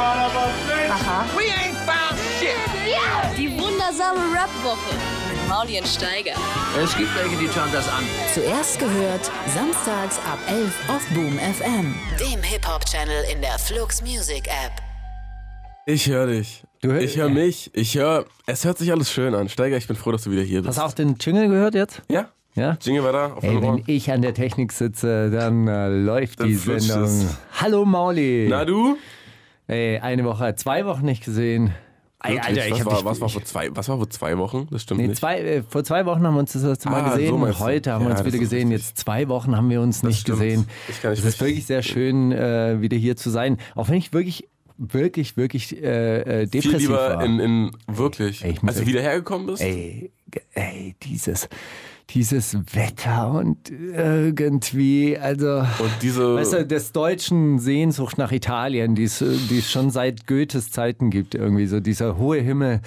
Aha. We ain't found shit. Die wundersame Rap-Woche mit Mauli und Steiger. Es gibt welche, die schauen das an. Zuerst gehört, samstags ab 11 auf Boom FM. Dem Hip-Hop-Channel in der Flux Music App. Ich höre dich. Du hör- ich höre mich. Ich höre. Es hört sich alles schön an. Steiger, ich bin froh, dass du wieder hier bist. Hast du auch den Jingle gehört jetzt? Ja? Ja? Jingle war da auf Ey, wenn ich an der Technik sitze, dann äh, läuft Dann die Sendung. es. Hallo Mauli. Na du? Ey, eine Woche, zwei Wochen nicht gesehen. Wirklich? Alter, ich was, war, was, war vor zwei, was war vor zwei Wochen? Das stimmt Nee, nicht. zwei, äh, vor zwei Wochen haben wir uns das letzte Mal Ah, so gesehen. meinst du. Heute haben wir Ja, uns das wieder gesehen. Jetzt zwei Wochen haben wir uns nicht stimmt. gesehen. Ich kann nicht es ist wirklich sehr schön, äh, wieder hier zu sein. Auch wenn ich wirklich, wirklich, wirklich äh, äh, Viel depressiv lieber war. in, in wirklich. Ey, Als du wieder hergekommen bist? Ey, ey, dieses, dieses Wetter und irgendwie, also. Und diese. Weißt du, des Deutschen Sehnsucht nach Italien, die es, schon seit Goethes Zeiten gibt, irgendwie so dieser hohe Himmel,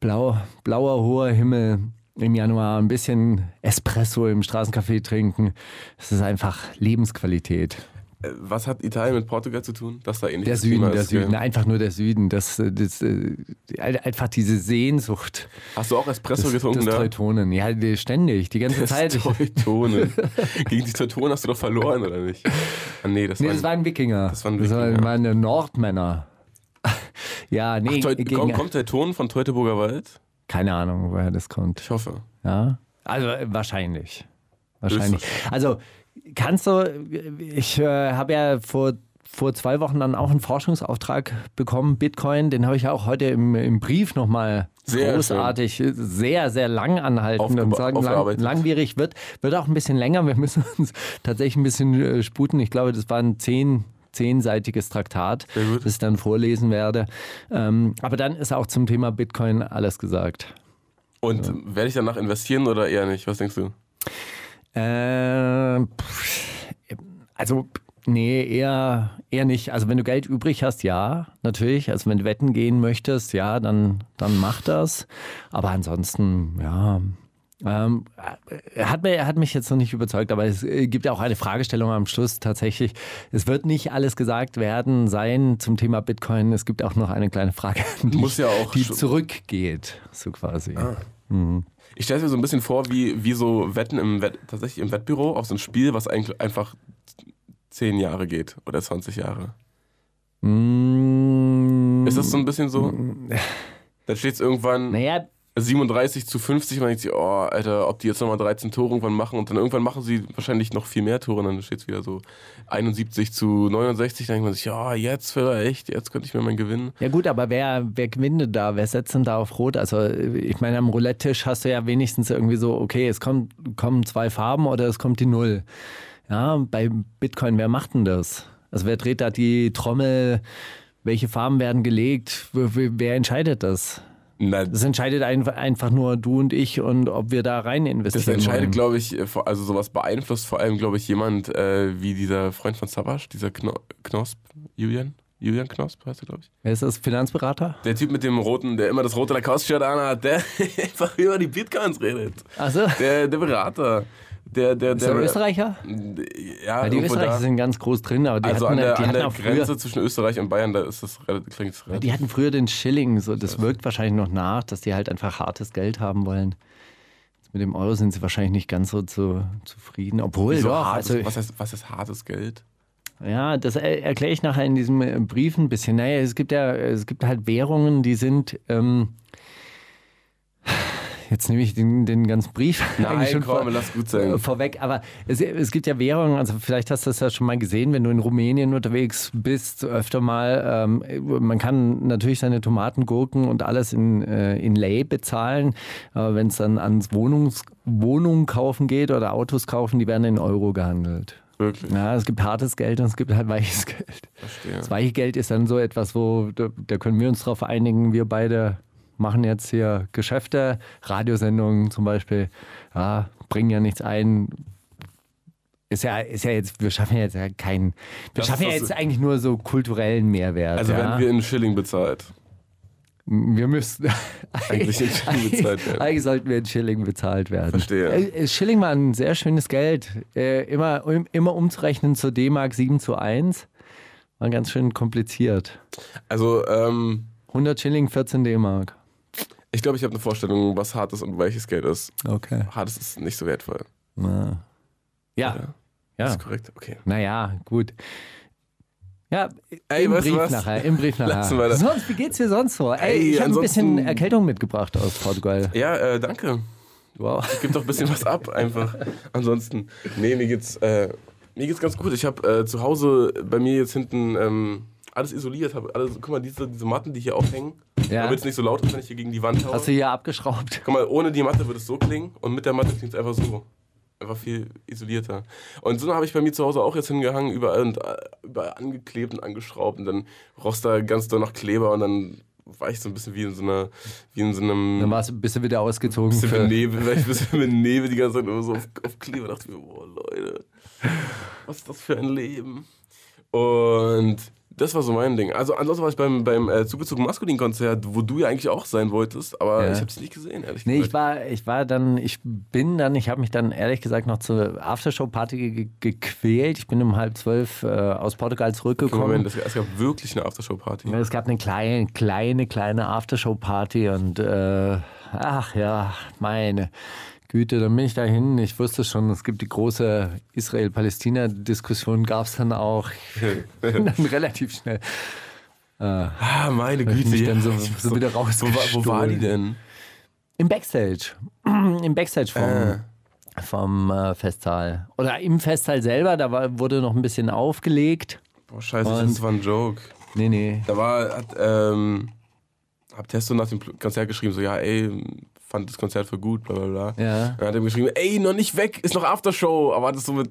blau, blauer hoher Himmel im Januar, ein bisschen Espresso im Straßencafé trinken. Es ist einfach Lebensqualität. Äh, was hat Italien mit Portugal zu tun? Dass da ähnlich Der Süden, der Süden, einfach nur der Süden. Das, äh, das, äh, einfach diese Sehnsucht Hast du auch Espresso des, getrunken des da? Teutonen. Ja, die- ständig, die ganze Zeit. Ich, Teutonen. Gegen die Teutonen hast du doch verloren, oder nicht? Ah, nee, das, nee, waren, das waren Wikinger. das waren Das Wikinger. waren Nordmänner. ja, nee, Ach, Teut gegen, kommt, Teutonen von Teutoburger Wald? keine Ahnung, woher das kommt. Ich hoffe. Ja, also wahrscheinlich. Wahrscheinlich. Also kannst du, ich äh, habe ja vor, vor zwei Wochen dann auch einen Forschungsauftrag bekommen, Bitcoin, den habe ich ja auch heute im, im Brief nochmal Sehr großartig, sehr, sehr lang anhalten und sagen, lang, langwierig wird, wird auch ein bisschen länger. Wir müssen uns tatsächlich ein bisschen äh, sputen. Ich glaube, das waren zehn zehnseitiges Traktat, das ich dann vorlesen werde. Ähm, aber dann ist auch zum Thema Bitcoin alles gesagt. Und werde ich danach investieren oder eher nicht? Was denkst du? Äh, also, nee, eher, eher nicht. Also, wenn du Geld übrig hast, ja, natürlich. Also, wenn du wetten gehen möchtest, ja, dann, dann mach das. Aber ansonsten, ja. Ähm, er, hat mir, hat mich jetzt noch nicht überzeugt, aber es äh, gibt ja auch eine Fragestellung am Schluss tatsächlich. Es wird nicht alles gesagt werden sein zum Thema Bitcoin. Es gibt auch noch eine kleine Frage, die, ja die zurückgeht, so quasi. Ich stelle mir so ein bisschen vor, wie, wie so Wetten im Wett, tatsächlich im Wettbüro auf so ein Spiel, was eigentlich einfach 10 Jahre geht oder 20 Jahre. Mm, Ist das so ein bisschen so? Dann steht es irgendwann Naja, 37 zu 50 man denkt sich, oh, Alter, ob die jetzt nochmal 13 Tore irgendwann machen und dann irgendwann machen sie wahrscheinlich noch viel mehr Tore und dann steht es wieder so 71 zu 69, dann denkt man sich, ja, jetzt vielleicht, jetzt könnte ich mir meinen Gewinn. Ja gut, aber wer, wer gewinnt denn da? Wer setzt denn da auf Rot? Also ich meine, am Roulette-Tisch hast du ja wenigstens irgendwie so, okay, es kommt, kommen zwei Farben oder es kommt die Null. Ja, bei Bitcoin, wer macht denn das? Also wer dreht da die Trommel? Welche Farben werden gelegt? Wer entscheidet das? Na, Das entscheidet ein, einfach nur du und ich und ob wir da rein investieren Das entscheidet, glaube ich, äh, also sowas beeinflusst vor allem, glaube ich, jemand äh, wie dieser Freund von Savasch, dieser Kno Knosp, Julian? Julian Knosp heißt er, glaube ich. Wer ist das? Finanzberater? Der Typ mit dem roten, der immer das rote Lacoste-Shirt anhat, der einfach über die Bitcoins redet. Achso, Der, der Berater. Der, der, ist der Österreicher? Ja, Ja, die Österreicher da. sind ganz groß drin, aber die Also hatten, an der, die an hatten der auch früher, Grenze zwischen Österreich und Bayern, da ist das relativ, klingt relativ. Die hatten früher den Schilling, so das wirkt wahrscheinlich noch nach, dass die halt einfach hartes Geld haben wollen. Jetzt mit dem Euro sind sie wahrscheinlich nicht ganz so zu, zufrieden, obwohl Wieso doch. hartes, Also, was, heißt, was ist hartes Geld? ja, das er- erkläre ich nachher in diesem äh, Brief ein bisschen. Naja, es gibt ja, es gibt halt Währungen, die sind. Ähm, jetzt nehme ich den, den ganzen Brief. Nein, schon komm, vor- lass gut sein. äh, vorweg, aber es, es gibt ja Währungen, also vielleicht hast du das ja schon mal gesehen, wenn du in Rumänien unterwegs bist, öfter mal, ähm, man kann natürlich seine Tomaten, Gurken und alles in, äh, in Lei bezahlen, aber wenn es dann ans Wohnungs Wohnungen kaufen geht oder Autos kaufen, die werden in Euro gehandelt. Wirklich. Ja, es gibt hartes Geld und es gibt halt weiches Geld. Verstehe. Das weiche Geld ist dann so etwas, wo da, da können wir uns darauf einigen, wir beide machen jetzt hier Geschäfte, Radiosendungen zum Beispiel, ja, bringen ja nichts ein. Ist ja, ist ja jetzt, wir schaffen ja jetzt ja keinen, wir Das schaffen ja jetzt eigentlich nur so kulturellen Mehrwert. Also ja. werden wir in Schilling bezahlt. wir müssten Eigentlich in Schilling bezahlt werden. Eigentlich sollten wir in Schilling bezahlt werden. Verstehe. Äh, Schilling war ein sehr schönes Geld. Äh, immer, immer umzurechnen zur D-Mark 7 zu 1. War ganz schön kompliziert. Also, ähm, 100 Schilling, 14 D-Mark. Ich glaube, ich habe eine Vorstellung, was hart ist und welches Geld ist. Okay. Hartes ist nicht so wertvoll. Na. Ja. Ja. Ist korrekt? Okay. Naja, gut. Ja, Ey, im Brief nachher, im Brief nachher. Lassen wir das. Sonst, wie geht's dir sonst so? Ey, Ey, ich habe ein bisschen Erkältung mitgebracht aus Portugal. Ja, äh, danke. Wow. Gib doch ein bisschen was ab, einfach. Ansonsten, nee, mir geht's, äh, mir geht's ganz gut. Ich habe äh, zu Hause bei mir jetzt hinten ähm, alles isoliert. Hab alles, guck mal, diese, diese Matten, die hier aufhängen, Ja. damit es nicht so laut ist, wenn ich hier gegen die Wand haue. Hast du hier abgeschraubt? Guck mal, ohne die Matte würde es so klingen und mit der Matte klingt es einfach so. Einfach viel isolierter. Und so habe ich bei mir zu Hause auch jetzt hingehangen, überall und äh, überall angeklebt und angeschraubt und dann roch da ganz doll nach Kleber und dann war ich so ein bisschen wie in so einer, wie in so einem Dann warst du, bist du wieder ausgezogen. bisschen Für, mit Nebel, weil ich ein bisschen mit Nebel die ganze Zeit nur so auf, auf Kleber dachte mir, boah, Leute, was ist das für ein Leben? Und das war so mein Ding. Also ansonsten war ich beim, beim äh, zugezogenen Maskulin-Konzert, wo du ja eigentlich auch sein wolltest, aber Ja. ich habe dich nicht gesehen, ehrlich nee, ich gesagt. war, ich war dann, ich bin dann, ich habe mich dann ehrlich gesagt noch zur Aftershow-Party ge gequält. Ich bin um halb zwölf äh, aus Portugal zurückgekommen. Moment, es, es gab wirklich eine Aftershow-Party. Es gab eine kleine, kleine, kleine Aftershow-Party und äh, ach ja, meine Güte, dann bin ich dahin. Ich wusste schon, es gibt die große Israel-Palästina-Diskussion, gab es dann auch dann relativ schnell. Ah, meine ich Güte. mich ja. dann so- Ich so wieder Wo, war- wo war die denn? Im Backstage. Im Backstage vom, Äh. vom äh, Festsaal. Oder im Festsaal selber, da war, wurde noch ein bisschen aufgelegt. Boah, scheiße, Und- das war ein Joke. Nee, nee. Da war, hat, ähm, hab Testo nach dem Konzert geschrieben, so, ja, ey, fand das Konzert für gut, bla bla bla. Ja. Dann hat er ihm geschrieben, ey, noch nicht weg, ist noch Aftershow. Aber das so mit,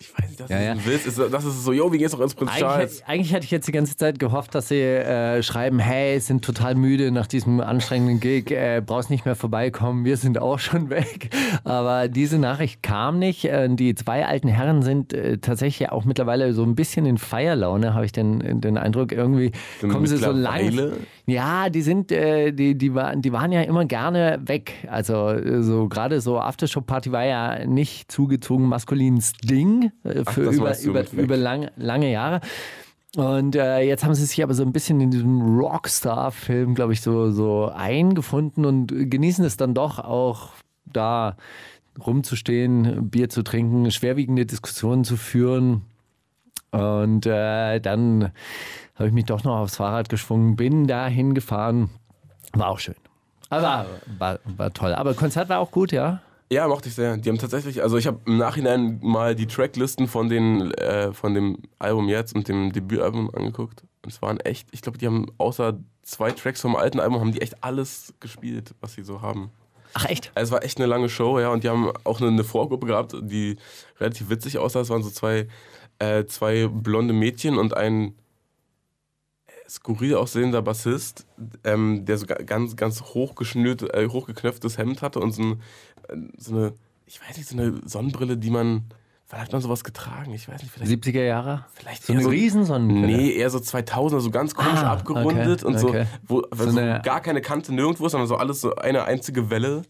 ich weiß nicht, das Ja, ist ja. ein Witz, ist, das ist so, yo, wie geht's noch ins Prinz Charles? Eigentlich, eigentlich hätte ich jetzt die ganze Zeit gehofft, dass sie äh, schreiben, hey, sind total müde nach diesem anstrengenden Gig, äh, brauchst nicht mehr vorbeikommen, wir sind auch schon weg. Aber diese Nachricht kam nicht. Äh, die zwei alten Herren sind äh, tatsächlich auch mittlerweile so ein bisschen in Feierlaune, habe ich den, den Eindruck. Irgendwie kommen sie so lang. Ja, die sind, äh, die, die, waren, die waren ja immer gerne weg. Also äh, so gerade so Aftershow-Party war ja nicht zugezogen maskulines Ding äh, Ach, für das über, über, über lang, lange Jahre. Und äh, jetzt haben sie sich aber so ein bisschen in diesem Rockstar-Film, glaube ich, so, so eingefunden und genießen es dann doch auch da rumzustehen, Bier zu trinken, schwerwiegende Diskussionen zu führen. Und äh, dann habe ich mich doch noch aufs Fahrrad geschwungen, bin da hingefahren. War auch schön. Aber war, war toll. Aber Konzert war auch gut, ja? Ja, mochte ich sehr. Die haben tatsächlich, also ich habe im Nachhinein mal die Tracklisten von, den, äh, von dem Album jetzt und dem Debütalbum angeguckt. Und es waren echt, ich glaube, die haben außer zwei Tracks vom alten Album, haben die echt alles gespielt, was sie so haben. Ach echt? Es war echt eine lange Show, ja, und die haben auch eine, eine Vorgruppe gehabt, die relativ witzig aussah. Es waren so zwei, äh, zwei blonde Mädchen und ein skurril aussehender Bassist, ähm, der so ga- ganz, ganz hochgeschnürt, äh, hochgeknöpftes Hemd hatte und so, ein, äh, so eine, ich weiß nicht, so eine Sonnenbrille, die man, wann hat man sowas getragen? Ich weiß nicht, vielleicht 70er Jahre? Vielleicht So eine Riesensonnenbrille? Nee, eher so 2000er, so ganz komisch Ah, abgerundet okay, und okay. so, wo, So so eine- gar keine Kante nirgendwo, sondern so alles so eine einzige Welle.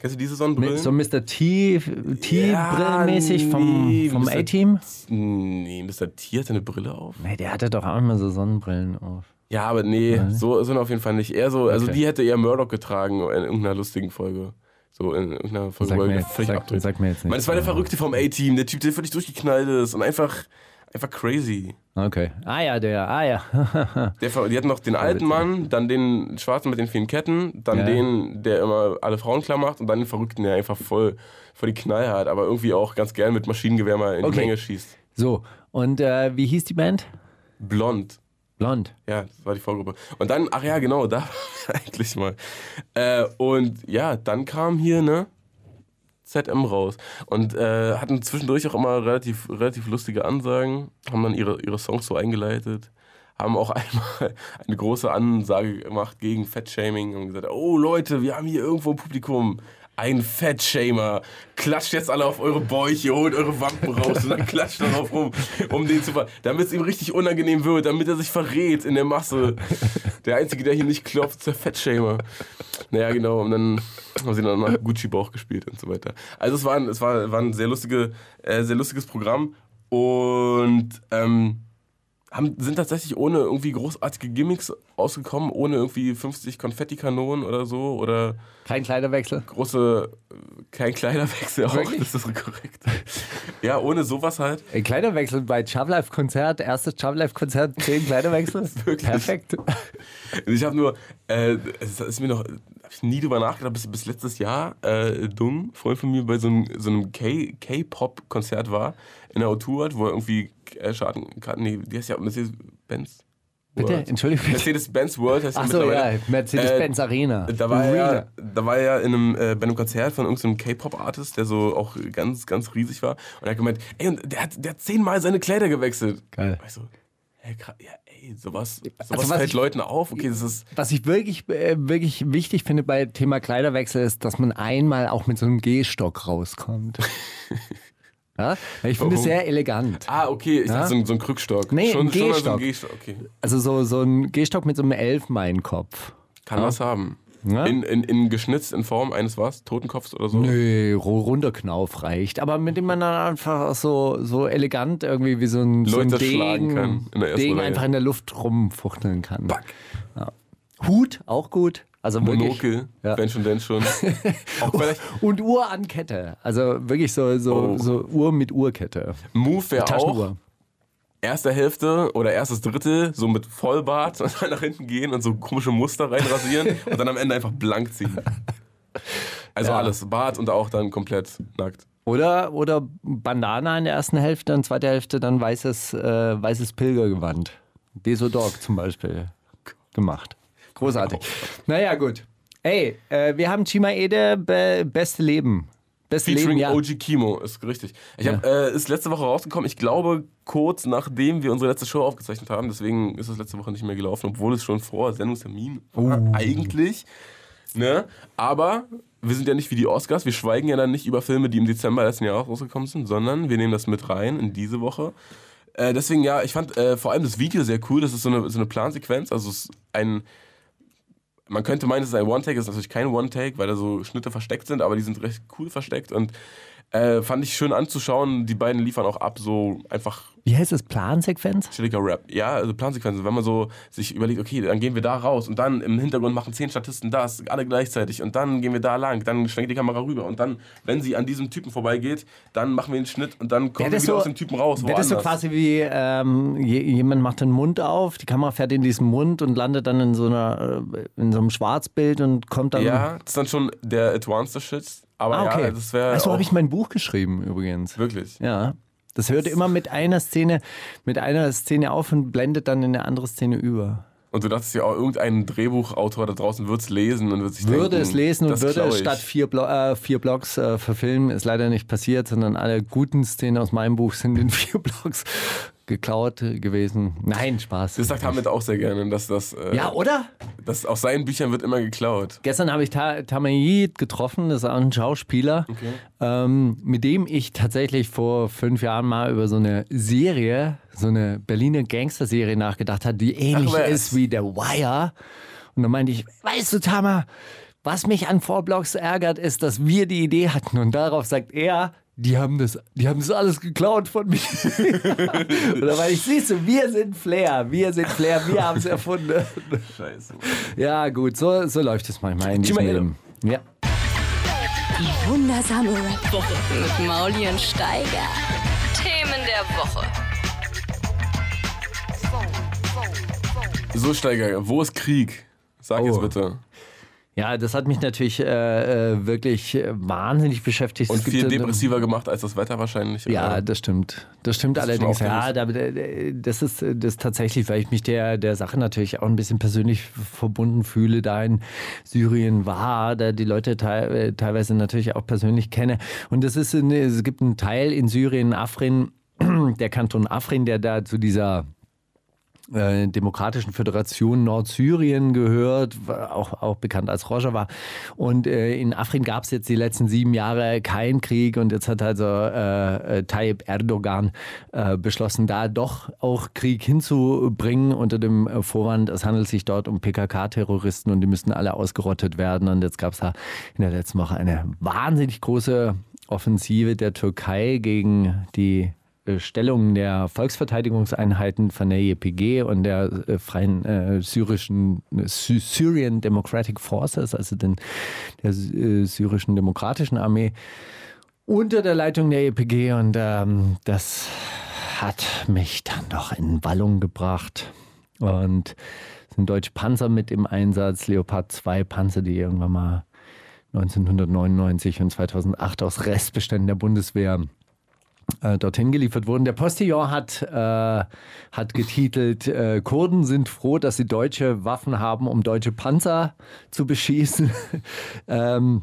Kennst du diese Sonnenbrillen? Mit so Mr. T, T-Brillenmäßig vom, nee, vom. A-Team? Nee, Mr. T hatte eine Brille auf. Nee, der hatte doch auch immer so Sonnenbrillen auf. Ja, aber nee, so sind auf jeden Fall nicht. Eher so, also Okay. die hätte eher Murdoch getragen in irgendeiner lustigen Folge. So in irgendeiner Folge, Sag wo mir er jetzt- völlig sag- abdreht. sag mir jetzt Ich meine, nichts. es war der Verrückte vom A-Team, der Typ, der völlig durchgeknallt ist und einfach, einfach crazy. Okay. Ah ja, der, ah ja. Der, die hatten noch den alten Mann, dann den Schwarzen mit den vielen Ketten, dann Ja. den, der immer alle Frauen klar macht und dann den Verrückten, der einfach voll, voll die Knall hat, aber irgendwie auch ganz gern mit Maschinengewehr mal in Okay. die Menge schießt. so, und äh, wie hieß die Band? Blond. Blond. Ja, das war die Vorgruppe. Und dann, ach ja, genau, da eigentlich mal. Äh, und ja, dann kam hier, ne? ZM raus. Und äh, hatten zwischendurch auch immer relativ, relativ lustige Ansagen, haben dann ihre, ihre Songs so eingeleitet, haben auch einmal eine große Ansage gemacht gegen Fettshaming und gesagt, oh Leute, wir haben hier irgendwo im Publikum einen Fettshamer. Klatscht jetzt alle auf eure Bäuche, holt eure Wampen raus und dann klatscht darauf rum, um den zu ver damit es ihm richtig unangenehm wird, damit er sich verrät in der Masse. Der Einzige, der hier nicht klopft, ist der Fettshamer. Naja, genau. Und dann haben sie dann nach Gucci-Bauch gespielt und so weiter. Also es war ein, es war, war ein sehr, lustige, äh, sehr lustiges Programm. Und ähm, haben, sind tatsächlich ohne irgendwie großartige Gimmicks ausgekommen, ohne irgendwie 50 Konfettikanonen oder so oder Kein Kleiderwechsel? große, äh, kein Kleiderwechsel auch, Wirklich? das ist korrekt. Ja, ohne sowas halt. Ein Kleiderwechsel bei Chub Life Konzert, erstes Chub Life Konzert, zehn Kleiderwechsel. Wirklich? Perfekt. Ich habe nur, äh, es ist mir noch, habe ich nie drüber nachgedacht, bis, bis letztes Jahr, äh, Dung, Freund von mir, bei so einem, so einem K-Pop-Konzert war, in der O2, wo er irgendwie äh, Schaden, Karten- nee, die heißt ja Mercedes-Benz. Bitte, World. Entschuldigung. Mercedes-Benz World heißt Ach so, ja, Mercedes-Benz Äh, Arena. Da war, er, Arena. ja- da war er ja in einem, äh, bei einem Konzert von irgendeinem K-Pop-Artist, der so auch ganz, ganz riesig war. Und er hat gemeint, ey, und der hat, der hat zehnmal seine Kleider gewechselt. Geil. Ich so, hä, krass, ja, ey, sowas, sowas Also was fällt ich- Leuten auf. Okay, das ist, Was ich wirklich, äh, wirklich wichtig finde bei Thema Kleiderwechsel ist, dass man einmal auch mit so einem Gehstock rauskommt. ja? Ich finde es sehr elegant. ah, okay, ich Ja? dachte so, ein- so ein Krückstock. Nee, schon, ein mal so Gehstock. ein Gehstock. Okay. Also so, so ein Gehstock mit so einem Elfmeinkopf. Kann was haben. Ja? In, in, in geschnitzt in Form eines was? Totenkopfs oder so? Nö, ru- runder Knauf reicht. Aber mit dem man dann einfach so, so elegant irgendwie wie so ein, so ein Leute Degen, schlagen kann Degen einfach in der Luft rumfuchteln kann. Back. Hut, auch gut. Also wirklich. Monokel, Ja. wenn schon, denn schon. Und Uhr an Kette. Also wirklich so, so, Oh. so Uhr mit Uhrkette. Move wäre auch erste Hälfte oder erstes Drittel so mit Vollbart und dann nach hinten gehen und so komische Muster reinrasieren und dann am Ende einfach blank ziehen. Also Ja. alles, Bart und auch dann komplett nackt. Oder, oder Bandana in der ersten Hälfte, in der zweiten Hälfte dann weißes, äh, weißes Pilgergewand. Desodog zum Beispiel gemacht. Großartig. Naja, gut. Ey, äh, wir haben Chima Ede, be beste Leben. Beste Featuring Leben, ja. OG Kimo, ist richtig. Ich Ja. hab, äh, ist letzte Woche rausgekommen, ich glaube kurz nachdem wir unsere letzte Show aufgezeichnet haben, deswegen ist es letzte Woche nicht mehr gelaufen, obwohl es schon vor Sendungstermin war, Oh. eigentlich. Ne? Aber wir sind ja nicht wie die Oscars, wir schweigen ja dann nicht über Filme, die im Dezember letzten Jahres rausgekommen sind, sondern wir nehmen das mit rein in diese Woche. Äh, deswegen, ja, ich fand äh, vor allem das Video sehr cool. Das ist so eine, so eine Plansequenz. Also es ist ein. Man könnte meinen, es ist ein One-Take, es ist natürlich kein One-Take, weil da so Schnitte versteckt sind, aber die sind recht cool versteckt und äh, fand ich schön anzuschauen. Die beiden liefern auch ab, so einfach Wie heißt das? Plansequenz? chilliger Rap. Ja, also Plansequenzen, wenn man so sich überlegt, okay, dann gehen wir da raus und dann im Hintergrund machen zehn Statisten das, alle gleichzeitig und dann gehen wir da lang, dann schwenkt die Kamera rüber und dann, wenn sie an diesem Typen vorbeigeht, dann machen wir den Schnitt und dann kommen wir wieder aus dem Typen raus. Wäre das so quasi wie ähm, je- jemand macht den Mund auf, die Kamera fährt in diesen Mund und landet dann in so einer äh, in so einem Schwarzbild und kommt dann. Ja, das ist dann schon der advanced Shit, aber ah, okay. ja, das wäre also habe ich mein Buch geschrieben übrigens. wirklich. Ja. Das hört immer mit einer Szene, mit einer Szene auf und blendet dann in eine andere Szene über. Und du dachtest ja auch, irgendein Drehbuchautor da draußen wird es lesen und wird sich Würde denken, es lesen und würde es statt vier, Blo äh, vier Blocks äh, verfilmen. Ist leider nicht passiert, sondern alle guten Szenen aus meinem Buch sind in vier Blocks geklaut gewesen. Nein, Spaß. Das sagt Hamid auch sehr gerne, dass das, äh, ja, oder? das aus seinen Büchern wird immer geklaut. Gestern habe ich Ta Tamayid getroffen, das ist auch ein Schauspieler, ähm, mit dem ich tatsächlich vor fünf Jahren mal über so eine Serie, so eine Berliner Gangster-Serie nachgedacht habe, die ähnlich Ach, ist wie The Wire. Und dann meinte ich, weißt du, Tama, was mich an Vorblocks ärgert, ist, dass wir die Idee hatten. Und darauf sagt er, die haben das, die haben das alles geklaut von mir. Oder weil ich siehst du, wir sind Flair, wir sind Flair, wir haben es erfunden. Scheiße. Ja, gut, so, so läuft es manchmal in diesem Leben. Ja. Die wundersame Rap-Woche mit Mauli und Steiger. Themen der Woche. So, Steiger, wo ist Krieg? Sag Oh. jetzt bitte. Ja, das hat mich natürlich äh, äh, wirklich wahnsinnig beschäftigt. Und Es viel depressiver gemacht als das Wetter wahrscheinlich. Ja, oder? das stimmt. Das stimmt Das allerdings. Ja, äh, das ist äh, das tatsächlich, weil ich mich der, der Sache natürlich auch ein bisschen persönlich verbunden fühle, da in Syrien war, da die Leute äh, teilweise natürlich auch persönlich kenne. Und das ist, eine, es gibt einen Teil in Syrien, Afrin, der Kanton Afrin, der da zu dieser äh, Demokratischen Föderation Nordsyrien gehört, auch, auch bekannt als Rojava. Und äh, in Afrin gab es jetzt die letzten sieben Jahre keinen Krieg und jetzt hat also äh, äh, Tayyip Erdogan äh, beschlossen, da doch auch Krieg hinzubringen unter dem Vorwand, es handelt sich dort um PKK-Terroristen und die müssten alle ausgerottet werden. Und jetzt gab es da in der letzten Woche eine wahnsinnig große Offensive der Türkei gegen die äh, Stellungen der Volksverteidigungseinheiten von der YPG und der äh, freien äh, syrischen Sy Syrian Democratic Forces, also den, der äh, syrischen demokratischen Armee, unter der Leitung der YPG. Und ähm, das hat mich dann doch in Wallung gebracht. Und es sind deutsche Panzer mit im Einsatz, Leopard 2 Panzer, die irgendwann mal 1999 und 2008 aus Restbeständen der Bundeswehr äh, dorthin geliefert wurden. Der Postillon hat, äh, hat getitelt, äh, Kurden sind froh, dass sie deutsche Waffen haben, um deutsche Panzer zu beschießen. ähm,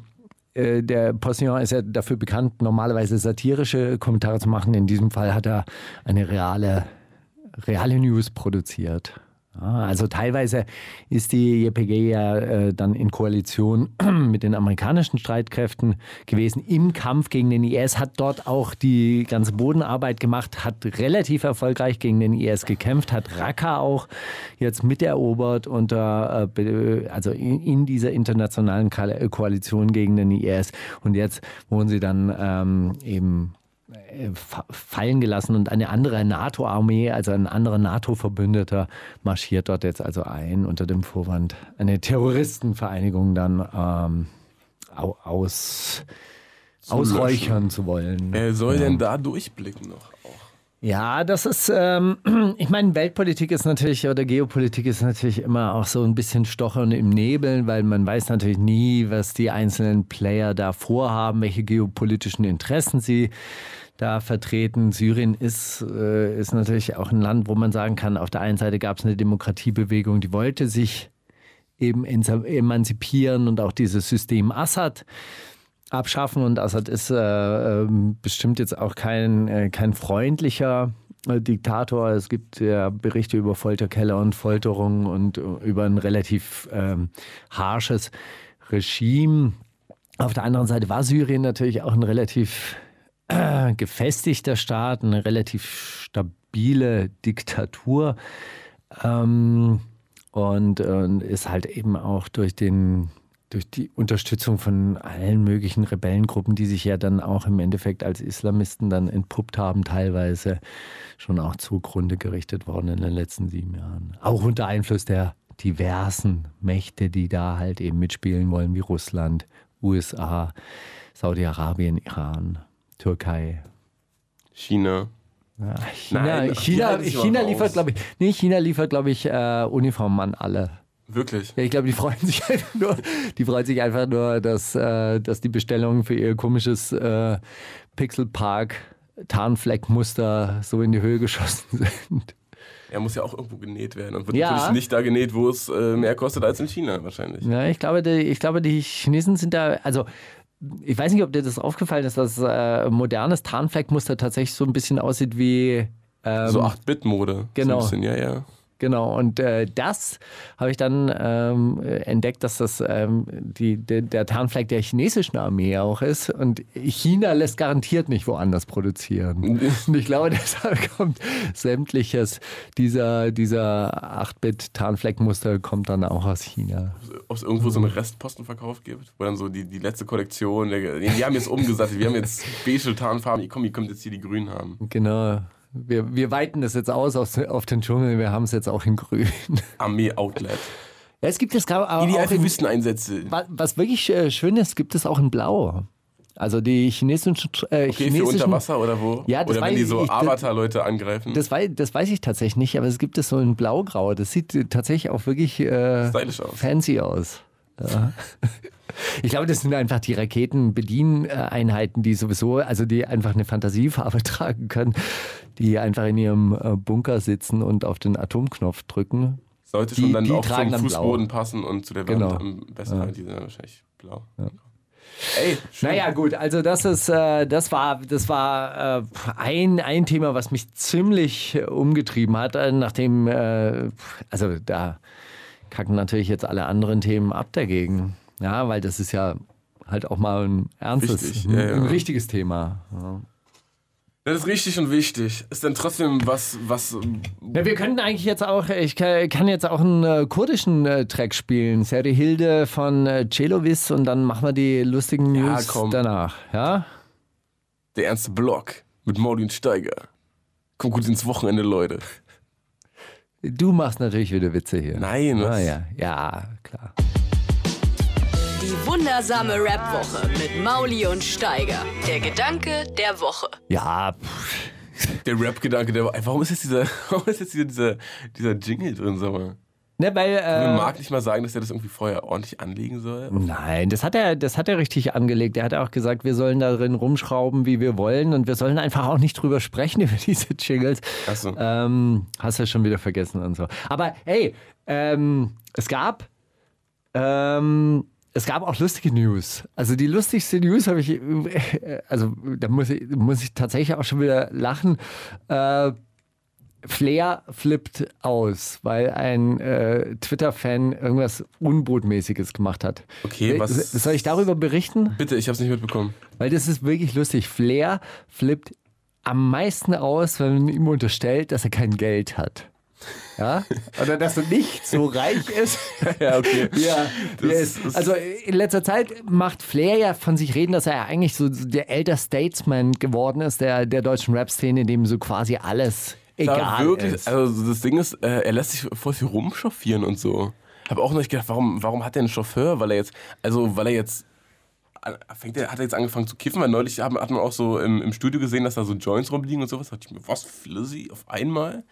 äh, der Postillon ist ja dafür bekannt, normalerweise satirische Kommentare zu machen. In diesem Fall hat er eine reale, reale News produziert. Also teilweise ist die JPG ja äh, dann in Koalition mit den amerikanischen Streitkräften gewesen im Kampf gegen den IS, hat dort auch die ganze Bodenarbeit gemacht, hat relativ erfolgreich gegen den IS gekämpft, hat Raqqa auch jetzt miterobert unter, äh, also in, in, dieser internationalen Koalition gegen den IS. Und jetzt wurden sie dann ähm, eben fallen gelassen und eine andere NATO-Armee, also ein anderer NATO-Verbündeter, marschiert dort jetzt also ein unter dem Vorwand, eine Terroristenvereinigung dann ähm, aus, ausräuchern zu wollen. Wer soll ja. denn da durchblicken noch? Ja, das ist, ähm, ich meine, Weltpolitik ist natürlich oder Geopolitik ist natürlich immer auch so ein bisschen Stochern im Nebeln, weil man weiß natürlich nie, was die einzelnen Player da vorhaben, welche geopolitischen Interessen sie da vertreten. Syrien ist, äh, ist natürlich auch ein Land, wo man sagen kann, auf der einen Seite gab es eine Demokratiebewegung, die wollte sich eben emanzipieren und auch dieses System Assad abschaffen. Und Assad ist äh, ähm, bestimmt jetzt auch kein, äh, kein freundlicher äh, Diktator. Es gibt ja Berichte über Folterkeller und Folterungen und über ein relativ ähm, harsches Regime. Auf der anderen Seite war Syrien natürlich auch ein relativ äh, gefestigter Staat, eine relativ stabile Diktatur ähm, und, und ist halt eben auch durch den durch die Unterstützung von allen möglichen Rebellengruppen, die sich ja dann auch im Endeffekt als Islamisten dann entpuppt haben, teilweise schon auch zugrunde gerichtet worden in den letzten sieben Jahren. Auch unter Einfluss der diversen Mächte, die da halt eben mitspielen wollen, wie Russland, USA, Saudi-Arabien, Iran. Türkei. China. Ja, China, Nein, China, China liefert, glaube ich, nee, China liefert, glaube ich, äh, Uniformen an alle. Wirklich? Ja, ich glaube, die freuen sich einfach nur, die freuen sich einfach nur, dass, äh, dass die Bestellungen für ihr komisches äh, Pixelpark Tarnfleckmuster so in die Höhe geschossen sind. Er muss ja auch irgendwo genäht werden und wird ja. natürlich nicht da genäht, wo es äh, mehr kostet als in China wahrscheinlich. Ja, ich glaube, die, ich glaube, die Chinesen sind da, also ich weiß nicht, ob dir das aufgefallen ist, dass äh, modernes Tarnfleckmuster tatsächlich so ein bisschen aussieht wie. Ähm, so 8-Bit-Mode. Genau. So ein bisschen, ja, ja. Genau, und äh, das habe ich dann ähm, entdeckt, dass das ähm, die, de, der Tarnfleck der chinesischen Armee auch ist. Und China lässt garantiert nicht woanders produzieren. und ich glaube, deshalb kommt sämtliches dieser, dieser 8-Bit-Tarnfleckmuster kommt dann auch aus China. Ob es irgendwo so einen Restpostenverkauf gibt, wo dann so die, die letzte Kollektion, der, die haben jetzt umgesattelt, wir haben jetzt beige Tarnfarben, komm, ihr kommt jetzt hier die grün haben. Genau. Wir, wir weiten das jetzt aus auf, auf den Dschungel, wir haben es jetzt auch in grün. Armee-Outlet. Ja, es gibt es auch Ideale Wüsteneinsätze. Was, was wirklich äh, schön ist, gibt es auch in Blau. Also die chinesischen. Äh, okay, chinesischen, unter Wasser oder wo? Ja, das oder wenn die so Avatar-Leute angreifen. Das weiß, das weiß ich tatsächlich nicht, aber es gibt es so in Blaugrau. Das sieht tatsächlich auch wirklich äh, aus. fancy aus. Ja. Ich glaube, das sind einfach die Raketenbedieneinheiten, die sowieso, also die einfach eine Fantasiefarbe tragen können, die einfach in ihrem äh, Bunker sitzen und auf den Atomknopf drücken. Sollte schon die, dann die auch zum Fußboden blau. passen und zu der Wand genau. am besten ja. halt, die sind wahrscheinlich blau. Ja. Ey, naja, gut, also das ist, äh, das war, das war äh, ein, ein Thema, was mich ziemlich umgetrieben hat, äh, nachdem, äh, also da kacken natürlich jetzt alle anderen Themen ab dagegen. Ja, weil das ist ja halt auch mal ein ernstes, Richtig, ein, ja, ja. ein richtiges Thema. Ja. Das ist richtig und wichtig. Ist denn trotzdem was, was. Ja, wir könnten eigentlich jetzt auch, ich kann jetzt auch einen äh, kurdischen äh, Track spielen. Seri Hilde von äh, Celovis und dann machen wir die lustigen News ja, danach. Ja? Der ernste Block mit Maudin Steiger. Kommt gut ins Wochenende, Leute. Du machst natürlich wieder Witze hier. Nein, was? Ah, ja. ja, klar. Die wundersame Rap-Woche mit Mauli und Steiger. Der Gedanke der Woche. Ja, pff. Der Rap-Gedanke, der warum ist jetzt dieser, warum ist jetzt dieser, dieser, dieser Jingle drin, sag mal? ne, weil. Äh, Marc nicht mal sagen, dass er das irgendwie vorher ordentlich anlegen soll? Nein, das hat er, das hat er richtig angelegt. Er hat auch gesagt, wir sollen darin rumschrauben, wie wir wollen, und wir sollen einfach auch nicht drüber sprechen über diese Jingles. Ach so. Ähm, hast du schon wieder vergessen und so. Aber hey, ähm, es gab, ähm, es gab auch lustige News. Also die lustigste News habe ich, äh, also da muss ich, muss ich tatsächlich auch schon wieder lachen. Äh, Flair flippt aus, weil ein äh, Twitter-Fan irgendwas Unbotmäßiges gemacht hat. Okay, was- Soll ich darüber berichten? Bitte, ich hab's nicht mitbekommen. Weil das ist wirklich lustig. Flair flippt am meisten aus, wenn man ihm unterstellt, dass er kein Geld hat. Ja? Oder dass er nicht so reich ist. Ja, okay. Ja, ist. also in letzter Zeit macht Flair ja von sich reden, dass er eigentlich so der Elder Statesman geworden ist, der, der deutschen Rap-Szene, dem so quasi alles egal Aber wirklich, ist. also das Ding ist, äh, er lässt sich voll viel rumchauffieren und so. Hab auch noch nicht gedacht, warum, warum hat er einen Chauffeur? Weil er jetzt, also weil er jetzt, fängt er, hat er jetzt angefangen zu kiffen, weil neulich hat, hat man auch so im, im Studio gesehen, dass da so Joints rumliegen und sowas. Da dachte ich mir, was, Flizzy auf einmal?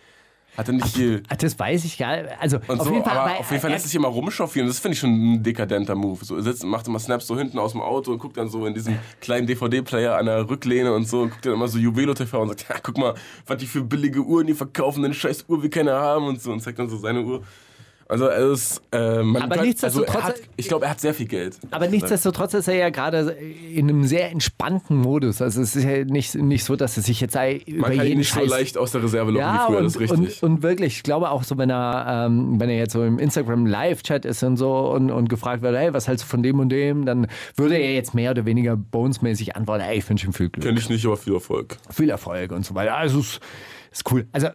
Hat er nicht viel... Das weiß ich gar nicht. Also Und auf so, jeden Fall, aber auf jeden Fall er- lässt sich immer rumchauffieren. Das finde ich schon ein dekadenter Move. So, er sitzt, macht immer Snaps so hinten aus dem Auto und guckt dann so in diesem kleinen DVD-Player an der Rücklehne und so und guckt dann immer so Juwelo TV und sagt, ja, guck mal, was die für billige Uhren die verkaufen, eine scheiß Uhr wir keine haben und so und zeigt dann so seine Uhr. Also, er ist, äh, man Aber kann- nichtsdestotrotz- also hat, ich glaube, er hat sehr viel Geld. Aber nichtsdestotrotz ist er ja gerade in einem sehr entspannten Modus. Also es ist ja nicht, nicht so, dass er sich jetzt über Man kann ihn nicht so Scheiß leicht aus der Reserve locken ja, wie früher, und, das ist richtig. Und, und wirklich, ich glaube auch so, wenn er, ähm, wenn er jetzt so im Instagram Live-Chat ist und so und, und gefragt wird, hey, was hältst du von dem und dem, dann würde er jetzt mehr oder weniger bonesmäßig antworten, ey, ich wünsche ihm viel Glück, Kenn ich nicht, aber viel Erfolg. viel Erfolg und so weiter. Also es ist cool. Also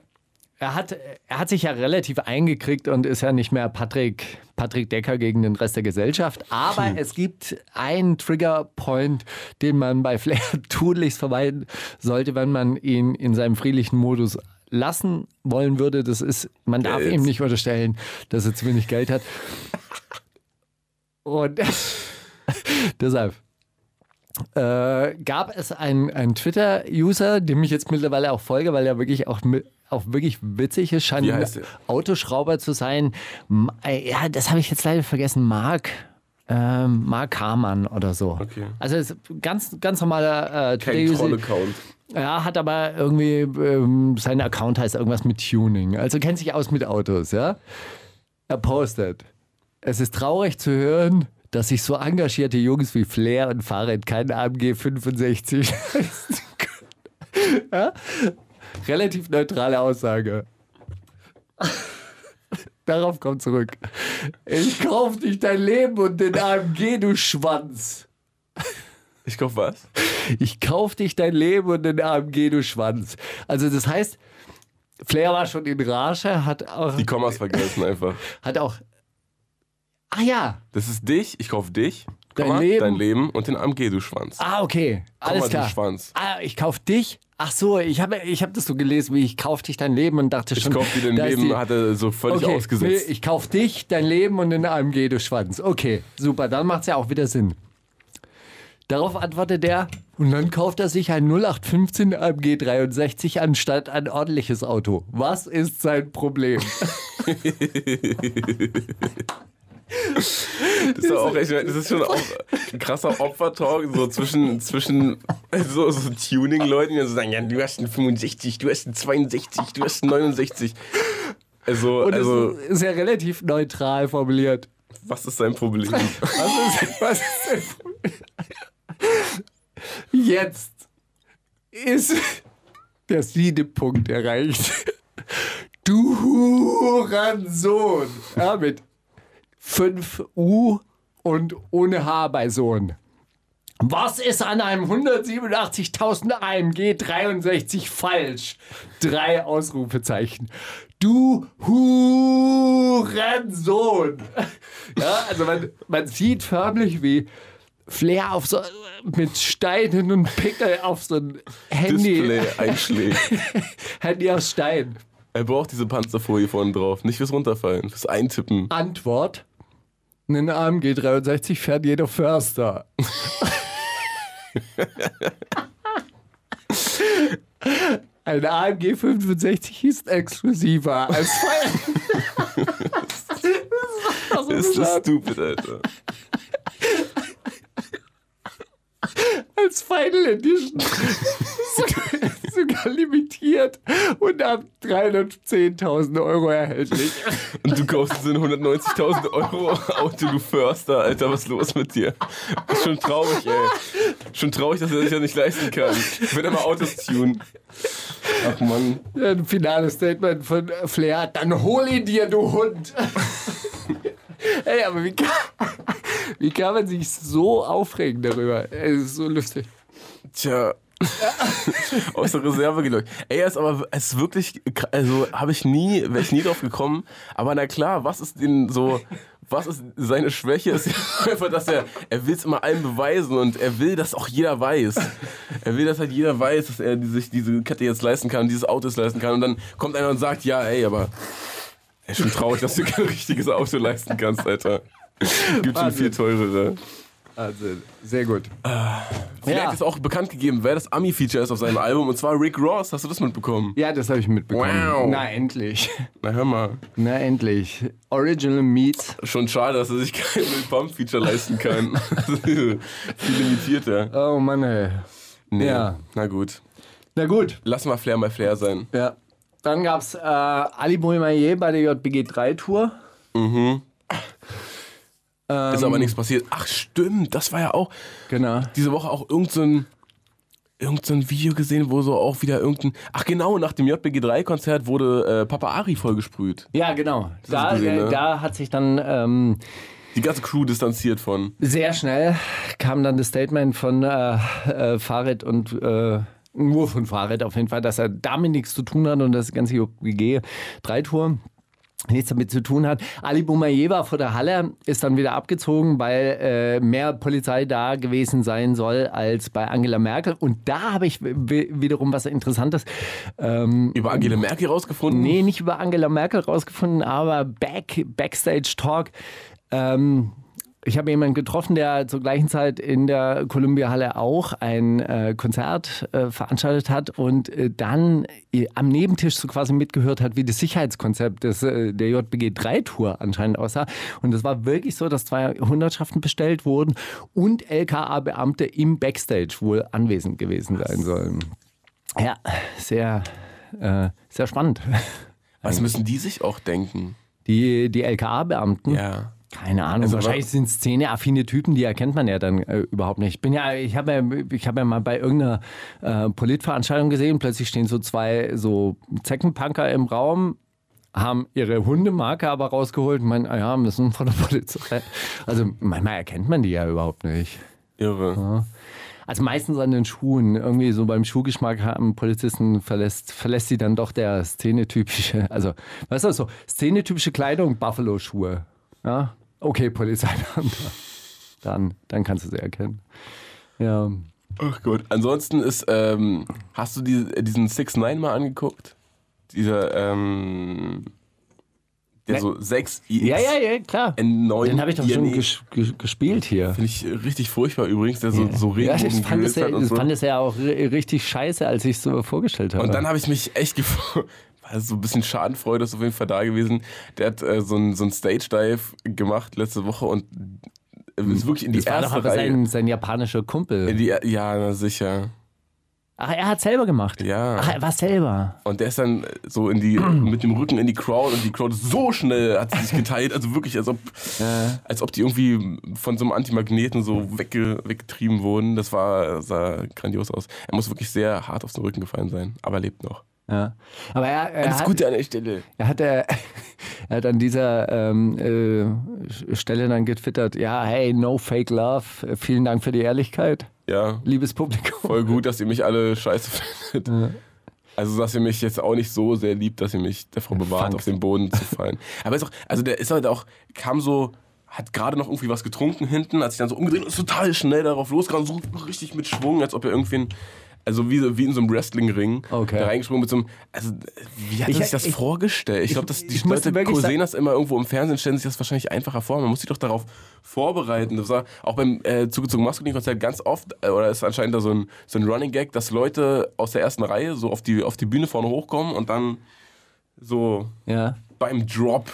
er hat, er hat sich ja relativ eingekriegt und ist ja nicht mehr Patrick, Patrick Decker gegen den Rest der Gesellschaft. Aber Hm. es gibt einen Triggerpoint, den man bei Flair tunlichst vermeiden sollte, wenn man ihn in seinem friedlichen Modus lassen wollen würde. Das ist, man darf ihm nicht unterstellen, dass er zu wenig Geld hat. Und deshalb äh, gab es einen, einen Twitter-User, dem ich jetzt mittlerweile auch folge, weil er wirklich auch, mi- auch wirklich witzig ist, scheint ein er? Autoschrauber zu sein. Äh, Ja, das habe ich jetzt leider vergessen. Mark. Ähm, Mark Hamann oder so. Okay. Also ist ganz, ganz normaler äh, Kein. Troll-Account. Ja, hat aber irgendwie, ähm, sein Account heißt irgendwas mit Tuning. Also kennt sich aus mit Autos, ja? Er postet. Es ist traurig zu hören, dass sich so engagierte Jungs wie Flair und Farid keinen AMG 65 leisten können. ja? Relativ neutrale Aussage. Darauf kommt zurück. Ich kauf dich dein Leben und den AMG, du Schwanz. Ich kauf was? Ich kauf dich dein Leben und den AMG, du Schwanz. Also das heißt, Flair war schon in Rage, hat auch, Die Kommas vergessen einfach. hat auch, ah ja, Das ist dich, ich kauf dich, Dein Komma, Leben. dein Leben und den AMG, du Schwanz. ah okay, alles Komma, klar. du Schwanz. Ah, ich kauf dich. Ach so, ich habe ich hab das so gelesen, wie ich kauf dich dein Leben und dachte Ich schon. kauf dir dein Leben, die- hat er so völlig okay, ausgesetzt. Nee, ich kauf dich, dein Leben und den AMG, du Schwanz. Okay, super, dann macht's ja auch wieder Sinn. Darauf antwortet er, und dann kauft er sich ein 0815 AMG 63 anstatt ein ordentliches Auto. Was ist sein Problem? Das ist, auch echt, das ist schon auch ein krasser Opfertalk, so zwischen, zwischen so, so Tuning-Leuten, die so sagen, ja, du hast einen 65, du hast einen 62, du hast einen 69. Also, Und also es ist ja relativ neutral formuliert. was ist sein Problem? Was ist, was ist sein Problem? Jetzt ist der Siedepunkt erreicht. Du Hurensohn. Ja, mit 5 U und ohne H bei Sohn. Was ist an einem 187.000 AMG 63 falsch? Drei Ausrufezeichen. Du Hurensohn. Ja, also man, man sieht förmlich, wie Flair auf so mit Steinen und Pickel auf so ein Handy. Display einschlägt. Handy aus Stein. Er braucht diese Panzerfolie vorne drauf. Nicht fürs Runterfallen, fürs Eintippen. Antwort. Einen AMG 63 fährt jeder Förster. Ein AMG 65 ist exklusiver als Feier. Ist das stupid, Alter. Als Final Edition. sogar, sogar limitiert und ab 310.000 Euro erhältlich. Und du kaufst so ein 190.000 Euro Auto, du Förster, Alter, was ist los mit dir? Ist schon traurig, ey. Schon traurig, dass er sich ja nicht leisten kann. Wenn er mal Autos tun. Ach Mann. Ein finales Statement von Flair. Dann hol ihn dir, du Hund. Ey, aber wie kann, wie kann man sich so aufregen darüber? Es ist so lustig. Tja. Aus der Reserve gelockt. Ey, er ist aber es ist wirklich, also habe ich nie, wäre ich nie drauf gekommen. Aber na klar, was ist denn so, was ist seine Schwäche? Ist einfach, dass er, er will es immer allen beweisen und er will, dass auch jeder weiß. Er will, dass halt jeder weiß, dass er sich diese Kette jetzt leisten kann, dieses Auto jetzt leisten kann. Und dann kommt einer und sagt, ja, ey, aber ey, schon traurig, dass du kein richtiges Auto leisten kannst, Alter. Gibt schon viel teurere. Also, sehr gut. Vielleicht Ja. ist auch bekannt gegeben, wer das Ami-Feature ist auf seinem Album. Und zwar Rick Ross. Hast du das mitbekommen? Ja, das habe ich mitbekommen. Wow. Na, endlich. Na hör mal. Na, endlich. Original Meat. Schon schade, dass er sich kein Pump-Feature leisten kann. Viel limitierter. Oh Mann, ey. Nee. Ja. Na gut. Na gut. Lass mal Flair mal Flair sein. Ja. Dann gab es äh, Ali Boumaier bei der JBG 3 Tour. Ist aber nichts passiert. Ach stimmt, das war ja auch Genau. diese Woche auch irgend so ein, irgend so Video gesehen, wo so auch wieder irgendein... Ach genau, nach dem JBG3-Konzert wurde äh, Papa Ari vollgesprüht. Ja, genau. Da, gesehen, äh, ne? da hat sich dann ähm, Die ganze Crew distanziert von. sehr schnell kam dann das Statement von äh, äh, Farid und äh, nur von Farid auf jeden Fall, dass er damit nichts zu tun hat und das ganze JBG 3 Tour nichts damit zu tun hat. Ali Boumaier war vor der Halle, ist dann wieder abgezogen, weil äh, mehr Polizei da gewesen sein soll als bei Angela Merkel. Und da habe ich wiederum was Interessantes. Ähm, Über Angela Merkel rausgefunden? Nee, nicht über Angela Merkel rausgefunden, aber Back, Backstage Talk. Ähm, ich habe jemanden getroffen, der zur gleichen Zeit in der Columbia Halle auch ein äh, Konzert äh, veranstaltet hat und äh, dann äh, am Nebentisch so quasi mitgehört hat, wie das Sicherheitskonzept des, äh, der JBG 3 Tour anscheinend aussah. Und es war wirklich so, dass zwei Hundertschaften bestellt wurden und LKA-Beamte im Backstage wohl anwesend gewesen sein sollen. Ja, sehr, äh, sehr spannend. Was müssen die sich auch denken? Die, die LKA-Beamten? Ja. Keine Ahnung. Also, Wahrscheinlich sind es szeneaffine Typen, die erkennt man ja dann äh, überhaupt nicht. Ich bin ja, ich habe ja, ich habe ja mal bei irgendeiner äh, Politveranstaltung gesehen, plötzlich stehen so zwei so Zeckenpunker im Raum, haben ihre Hundemarke aber rausgeholt und meinen, ah ja, müssen von der Polizei. Also manchmal erkennt man die ja überhaupt nicht. Irre. Also meistens an den Schuhen. Irgendwie so beim Schuhgeschmack haben Polizisten verlässt, verlässt sie dann doch der szenetypische, also weißt du, so szenetypische Kleidung, Buffalo-Schuhe. Ja, okay, Polizeibeamter. Dann, dann kannst du sie erkennen. Ja. Ach Gott. Ansonsten ist, ähm, hast du die, diesen 6 9 mal angeguckt? Dieser, ähm, der Ne. so 6 IX Ja, ja, ja, klar. N9 Den habe ich doch schon INE. ges ges gespielt hier. Finde ich richtig furchtbar übrigens, der so, so ja, ich Regenbogen fand es, ja, so. fand es ja auch ri- richtig scheiße, als ich es so vorgestellt habe. Und dann habe ich mich echt gefreut. War so ein bisschen Schadenfreude ist auf jeden Fall da gewesen. Der hat äh, so ein, so Stage-Dive gemacht letzte Woche und äh, ist wirklich in die das war doch erste aber Reihe. sein, sein japanischer Kumpel. Die, ja, na sicher. Ach, er hat selber gemacht. Ja. Ach, er war selber. Und der ist dann so in die, mit dem Rücken in die Crowd und die Crowd ist so schnell, hat sie sich geteilt, also wirklich, als ob, als ob die irgendwie von so einem Antimagneten so wegge, weggetrieben wurden. Das war, sah grandios aus. Er muss wirklich sehr hart auf den Rücken gefallen sein, aber er lebt noch. Ja. Aber er, er, Alles hat, Gute an der Stelle. er, hat, er, er hat an dieser ähm, äh, Stelle dann getwittert, ja, hey, no fake love, vielen Dank für die Ehrlichkeit, Ja, liebes Publikum. voll gut, dass ihr mich alle scheiße findet. Also, dass ihr mich jetzt auch nicht so sehr liebt, dass ihr mich davor bewahrt, Fangst. auf den Boden zu fallen. Aber ist auch, also der ist halt auch, kam so hat gerade noch irgendwie was getrunken hinten, hat sich dann so umgedreht und ist total schnell darauf losgegangen, so richtig mit Schwung, als ob er irgendwen, also wie, wie in so einem Wrestling-Ring, Okay. da reingesprungen mit so einem, also wie hat Ich- sich das ich- vorgestellt? Ich glaube, dass die Leute sehen das immer irgendwo im Fernsehen, stellen sich das wahrscheinlich einfacher vor. Man muss sich doch darauf vorbereiten. Das war auch beim äh, zugezogen Maskulin-Konzert ganz oft, äh, oder ist anscheinend da so ein, so ein Running Gag, dass Leute aus der ersten Reihe so auf die, auf die Bühne vorne hochkommen und dann so Ja. beim Drop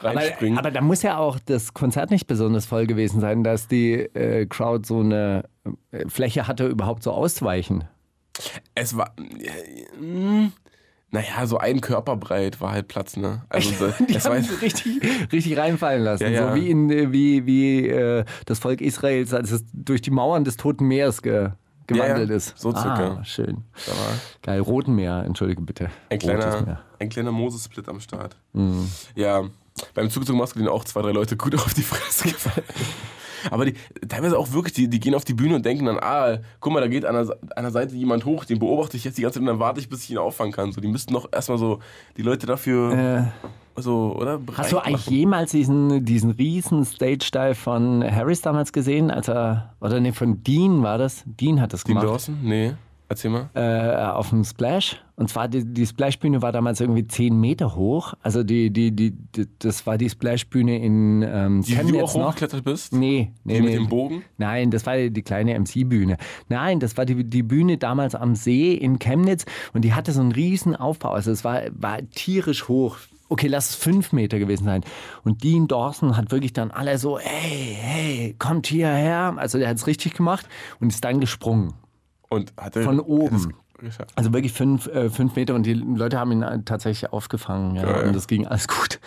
Aber, reinspringen. aber da muss ja auch das Konzert nicht besonders voll gewesen sein, dass die äh, Crowd so eine äh, Fläche hatte, überhaupt so auszuweichen. Es war. Äh, naja, so ein Körperbreit war halt Platz, ne? Also, so, Die das war haben sie richtig, richtig reinfallen lassen. Ja, ja. So wie, in, äh, wie, wie äh, das Volk Israels, als es durch die Mauern des Toten Meeres ge, gewandelt Ja, ist. so circa. Ah, schön. da war Geil, Roten Meer, entschuldige bitte. ein kleiner, ein kleiner Moses-Split am Start. Mhm. Ja, beim Zugezug Maskulin auch zwei, drei Leute gut auf die Fresse gefallen. Aber die, teilweise auch wirklich, die, die gehen auf die Bühne und denken dann, ah, guck mal, da geht an der, an der Seite jemand hoch, den beobachte ich jetzt die ganze Zeit und dann warte ich, bis ich ihn auffangen kann. So, die müssten doch erstmal so die Leute dafür, so, oder? Äh, Hast du eigentlich machen. jemals diesen, diesen riesen Stage-Style von Harris damals gesehen? Als er, oder nee, von Dean war das? Dean hat das Dean gemacht. Dawson? Nee, erzähl mal. äh, auf dem Splash. Und zwar die, die Splashbühne war damals irgendwie 10 Meter hoch. Also die, die, die, die das war die Splashbühne in ähm, Die, wie du auch noch. hochgeklettert bist? Nee, nee, Die nee. mit dem Bogen? Nein, das war die kleine MC-Bühne. Nein, das war die, die Bühne damals am See in Chemnitz und die hatte so einen riesen Aufbau. Also es war, war tierisch hoch. Okay, lass es fünf Meter gewesen sein. Und Dean Dawson hat wirklich dann alle so, hey, hey, kommt hierher. Also der hat es richtig gemacht und ist dann gesprungen. Und hat er Von oben. Also wirklich fünf, äh, fünf Meter und die Leute haben ihn äh, tatsächlich aufgefangen ja, Geil. und das ging alles gut.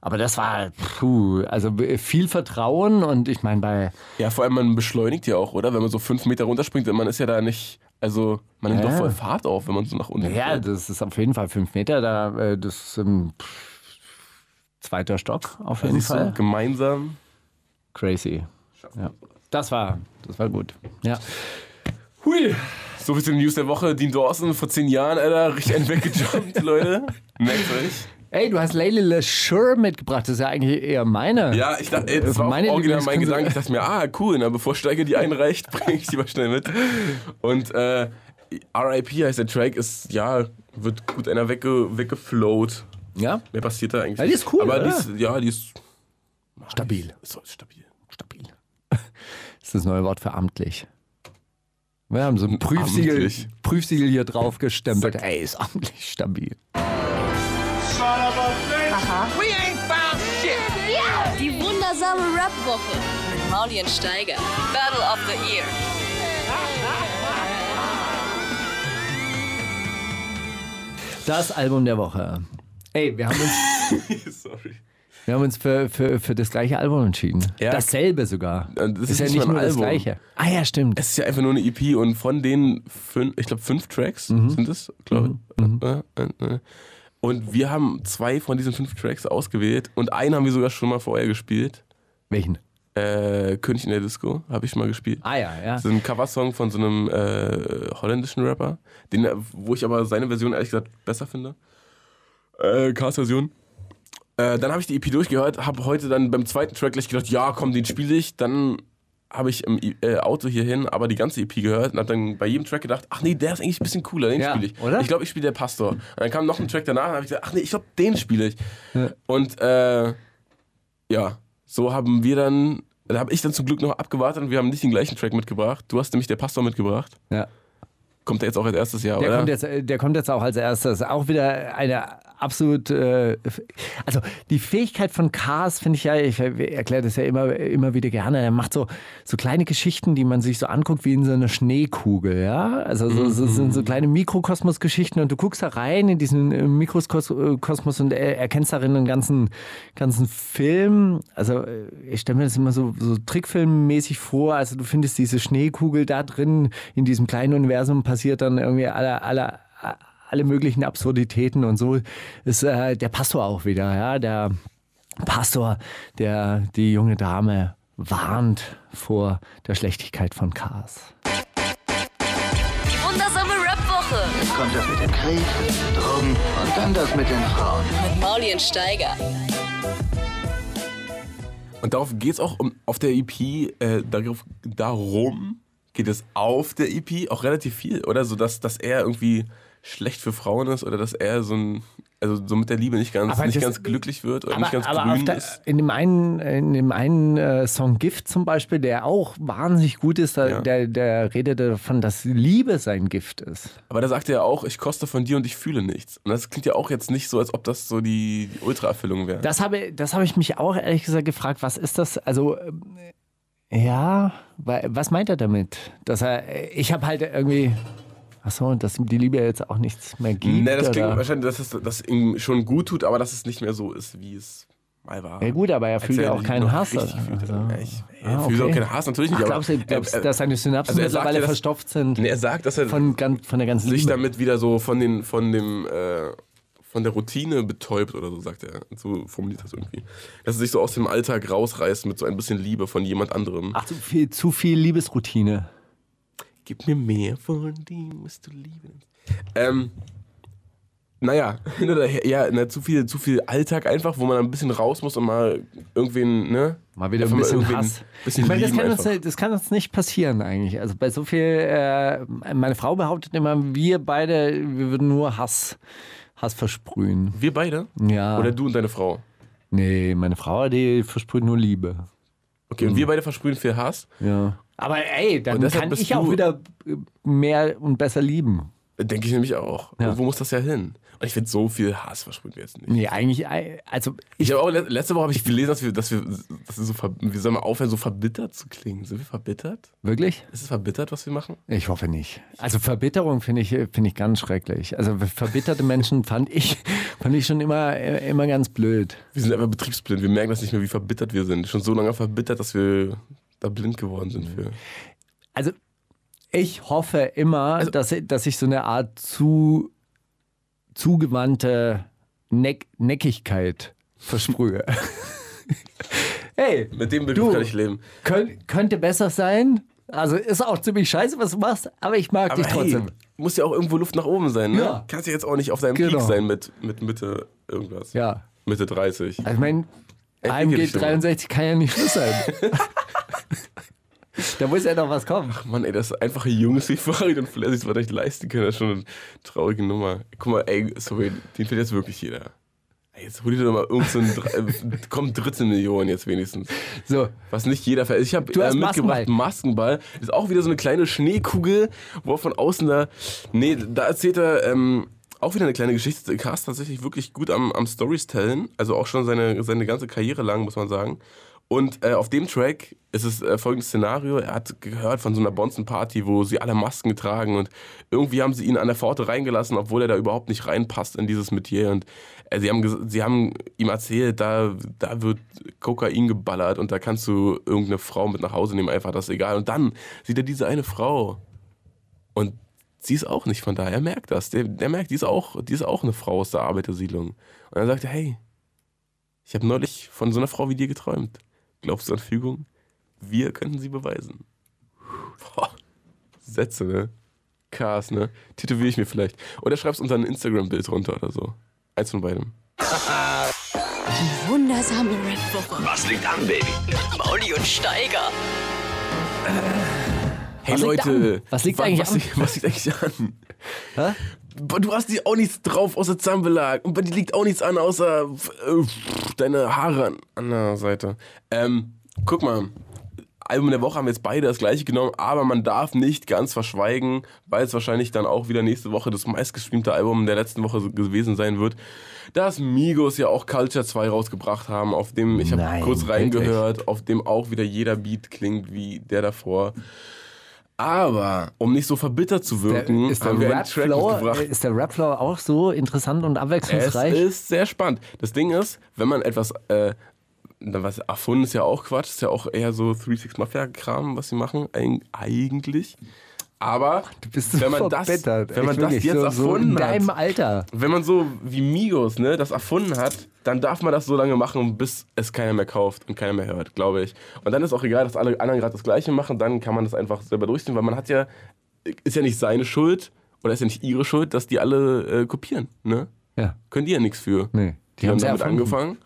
Aber das war puh, also viel Vertrauen und ich meine bei Ja, vor allem man beschleunigt ja auch, oder? Wenn man so fünf Meter runterspringt, man ist ja da nicht, also man nimmt Ja. doch voll Fahrt auf, wenn man so nach unten ja, fällt. das ist auf jeden Fall fünf Meter, da äh, das ist ähm, zweiter Stock auf jeden du, Fall. gemeinsam. Crazy. Ja. Das war, das war gut. Ja. Hui. So viel zu den News der Woche. Dean Dawson vor zehn Jahren, Alter, richtig einen weggejumpt, Leute. Merkt euch. Ey, du hast Layla LeSure mitgebracht, das ist ja eigentlich eher meine. Ja, ich dachte, ey, das war meine original mein Gedanke. Ich dachte mir, ah, cool, na, bevor Steiger die einreicht, bringe ich die mal schnell mit. Und äh, RIP heißt der Track, ist, ja, wird gut einer wegge weggeflowt. Ja? Mehr passiert da eigentlich Ja, die ist cool, Aber die ist, ja, die ist Stabil. ist stabil. Stabil. Das ist das neue Wort für amtlich. Wir haben so ein Prüfsiegel, Amtlich. Prüfsiegel hier drauf gestempelt. Ey, ist amtlich stabil. Die wundersame Rap-Woche mit Mauli und Steiger. Battle of the Year. Das Album der Woche. Ey, wir haben uns, Sorry. Wir haben uns für, für, für das gleiche Album entschieden. Ja. Dasselbe sogar. Ja, das ist ja nicht nur das Album. gleiche. Ah ja, stimmt. Es ist ja einfach nur eine EP und von den fünf, ich glaube fünf Tracks Mhm. sind es, glaube ich. Äh, äh, äh. Und wir haben zwei von diesen fünf Tracks ausgewählt und einen haben wir sogar schon mal vorher gespielt. Welchen? Äh, König in der Disco habe ich schon mal gespielt. Ah ja, ja. Das ist ein Coversong von so einem äh, holländischen Rapper, den, äh, wo ich aber seine Version ehrlich gesagt besser finde. Äh, Cast-Version. Äh, dann habe ich die EP durchgehört, habe heute dann beim zweiten Track gleich gedacht, ja komm, den spiele ich. Dann habe ich im äh, Auto hierhin aber die ganze EP gehört und habe dann bei jedem Track gedacht, ach nee, der ist eigentlich ein bisschen cooler, den Ja, spiele ich. oder? Ich glaube, ich spiele der Pastor. Und dann kam noch ein Track danach und habe ich gesagt, ach nee, ich glaube, den spiele ich. Und äh, ja, so haben wir dann, da habe ich dann zum Glück noch abgewartet und wir haben nicht den gleichen Track mitgebracht. Du hast nämlich der Pastor mitgebracht. ja. Kommt der jetzt auch als erstes Jahr, Der oder? kommt, jetzt, äh, der kommt jetzt auch als erstes. Auch wieder eine absolut. Äh, also die Fähigkeit von Cars finde ich ja, ich erkläre das ja immer, immer wieder gerne. Er macht so, so kleine Geschichten, die man sich so anguckt wie in so einer Schneekugel. Ja? Also so, so, sind so kleine Mikrokosmos-Geschichten und du guckst da rein in diesen äh, Mikrokosmos und er, erkennst darin einen ganzen, ganzen Film. Also äh, ich stelle mir das immer so, so trickfilmmäßig vor. Also du findest diese Schneekugel da drin in diesem kleinen Universum passiert dann irgendwie alle, alle, alle möglichen Absurditäten und so ist äh, der Pastor auch wieder, ja, der Pastor, der die junge Dame warnt vor der Schlechtigkeit von Cars. Die wundersame Rap-Woche Jetzt kommt das mit dem Krieg, Drogen und dann das mit den Frauen. mit Mauli und Steiger. Und darauf geht es auch um, auf der EP, äh, darauf, darum geht es auf der EP auch relativ viel, oder? So, dass, dass er irgendwie schlecht für Frauen ist oder dass er so ein, also so mit der Liebe nicht ganz, Aber nicht das- ganz glücklich wird oder Aber, nicht ganz aber grün der, ist. in dem einen, in dem einen äh, Song Gift zum Beispiel, der auch wahnsinnig gut ist, da, Ja. der, der redet davon, dass Liebe sein Gift ist. Aber da sagt er ja auch, ich koste von dir und ich fühle nichts. Und das klingt ja auch jetzt nicht so, als ob das so die, die Ultra-Erfüllung wäre. Das habe, das habe ich mich auch ehrlich gesagt gefragt, was ist das? Also, ähm, ja, wa- was meint er damit? Dass er, ich habe halt irgendwie, ach so, dass ihm die Liebe jetzt auch nichts mehr gibt. Nee, das klingt oder? wahrscheinlich, dass es dass ihm schon gut tut, aber dass es nicht mehr so ist, wie es mal war. Ja gut, aber er fühlt ja auch keinen Hass. Also. Ja, ich, er Ah, fühlt auch okay. keinen Hass, natürlich nicht. Ach, glaubst du, glaubst, er- er- dass seine Synapsen also er sagt mittlerweile dass- verstopft sind Nee, er sagt, dass er von, von der ganzen sich Liebe? damit wieder so von, den, von dem äh, von der Routine betäubt oder so, sagt er. So formuliert das irgendwie. Dass er sich so aus dem Alltag rausreißt mit so ein bisschen Liebe von jemand anderem. Ach, zu viel, zu viel Liebesroutine. Gib mir mehr von dem, was du lieben. Ähm, naja, her, ja, na, zu viel, zu viel Alltag einfach, wo man ein bisschen raus muss und mal irgendwen, ne? Mal wieder ein bisschen Hass. Bisschen ich meine, das kann, uns, einfach. nicht- das kann uns nicht passieren eigentlich. Also bei so viel, äh, meine Frau behauptet immer, wir beide, wir würden nur Hass, Hass versprühen. Wir beide? Ja. Oder du und deine Frau? Nee, meine Frau, die versprüht nur Liebe. Okay, und wir beide versprühen viel Hass. Ja. Aber ey, dann kann ich auch wieder äh, mehr und besser lieben. Denke ich nämlich auch. Ja. Wo muss das ja hin? Und ich finde, so viel Hass versprühen wir jetzt nicht. Nee, eigentlich, also Ich habe auch le- letzte Woche habe ich gelesen, dass wir, dass wir, dass wir so, ver- wie soll man aufhören, so verbittert zu klingen? Sind wir verbittert? wirklich? Ist es verbittert, was wir machen? Ich hoffe nicht. Also Verbitterung finde ich, finde ich ganz schrecklich. Also verbitterte Menschen fand ich, fand ich schon immer, äh, immer ganz blöd. Wir sind einfach betriebsblind. Wir merken das nicht mehr, wie verbittert wir sind. Schon so lange verbittert, dass wir da blind geworden sind für. Also ich hoffe immer, dass, dass ich so eine Art zu zugewandte Neck Neckigkeit versprühe. hey, Mit dem Begriff Du. kann ich leben. könnt, könnte besser sein. Also ist auch ziemlich scheiße, was du machst, aber ich mag Aber dich hey, trotzdem. muss ja auch irgendwo Luft nach oben sein, ne? Ja. Kannst ja jetzt auch nicht auf deinem Genau. Peak sein mit, mit Mitte irgendwas. Ja. Mitte 30. Also ich meine, AMG dich doch mal. 63 kann ja nicht Schluss sein. da muss ja noch was kommen. Mann, ey, das einfache Jungs wie Farid und Flair sich das nicht leisten können, das ist schon eine traurige Nummer. Guck mal, ey, sorry, den findet jetzt wirklich jeder. Ey, jetzt hol dir doch mal irgend so äh, komm, dritte Million jetzt wenigstens. So, Was nicht jeder ver Ich habe äh, mitgebracht Maskenball. Ist auch wieder so eine kleine Schneekugel, wo er von außen da. Nee, da erzählt er ähm, auch wieder eine kleine Geschichte. Cast tatsächlich wirklich gut am, am Stories tellen. Also auch schon seine, seine ganze Karriere lang, muss man sagen. Und äh, auf dem Track ist es äh, folgendes Szenario. Er hat gehört von so einer Bonzen-Party, wo sie alle Masken tragen und irgendwie haben sie ihn an der Pforte reingelassen, obwohl er da überhaupt nicht reinpasst in dieses Metier. Und äh, sie, haben, sie haben ihm erzählt, da, da wird Kokain geballert und da kannst du irgendeine Frau mit nach Hause nehmen, einfach das ist egal. Und dann sieht er diese eine Frau und sie ist auch nicht von da. Er merkt das. Der, der merkt, die ist, auch, die ist auch eine Frau aus der Arbeitersiedlung. Und dann sagt er, hey, ich habe neulich von so einer Frau wie dir geträumt. Glaubst du an Fügung? Wir könnten sie beweisen. Boah. Sätze, ne? Cars, ne? Tätowiere ich mir vielleicht. Oder schreibst unter ein Instagram-Bild runter oder so. Eins von beidem. Wundersame Red Booker. Was liegt an, Baby? Mauli und Steiger. Hey Was liegt Leute, an? Was liegt wa- eigentlich was, an? liegt- was liegt eigentlich an? Du hast dir auch nichts drauf außer Zahnbelag. Und bei dir liegt auch nichts an, außer äh, deine Haare an, an der Seite. Ähm, guck mal. Album der Woche haben wir jetzt beide das gleiche genommen, aber man darf nicht ganz verschweigen, weil es wahrscheinlich dann auch wieder nächste Woche das meistgestreamte Album der letzten Woche gewesen sein wird, dass Migos ja auch Culture 2 rausgebracht haben, auf dem, ich habe kurz wirklich? reingehört, auf dem auch wieder jeder Beat klingt wie der davor. Aber um nicht so verbittert zu wirken, ist, der haben wir einen Track mitgebracht. ist der Rap-Flow auch so interessant und Es abwechslungsreich? ist sehr spannend. Das Ding ist, wenn man etwas, äh, was erfunden ist ja auch Quatsch, ist ja auch eher so 36 Mafia-Kram, was sie machen, eig eigentlich. Aber du bist so wenn man das, wenn man das jetzt so, so erfunden in deinem hat, Alter. wenn man so wie Migos ne, das erfunden hat, dann darf man das so lange machen, bis es keiner mehr kauft und keiner mehr hört, glaube ich. Und dann ist auch egal, dass alle anderen gerade das Gleiche machen, dann kann man das einfach selber durchziehen, weil man hat ja, ist ja nicht seine Schuld oder ist ja nicht ihre Schuld, dass die alle äh, kopieren. Ne? Ja. Können die ja nichts für. Nee, Die, haben haben's damit erfunden. angefangen.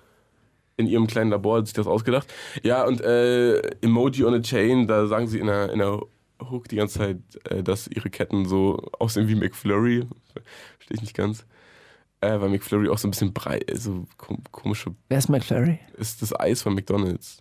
in ihrem kleinen Labor hat sich das ausgedacht. Ja, und äh, Emoji on a Chain, da sagen sie in der, in der Hook die ganze Zeit, äh, dass ihre Ketten so aussehen wie McFlurry. Verstehe ich nicht ganz. Äh, weil McFlurry auch so ein bisschen breit, so kom komische, Wer ist McFlurry? ist das Eis von McDonalds.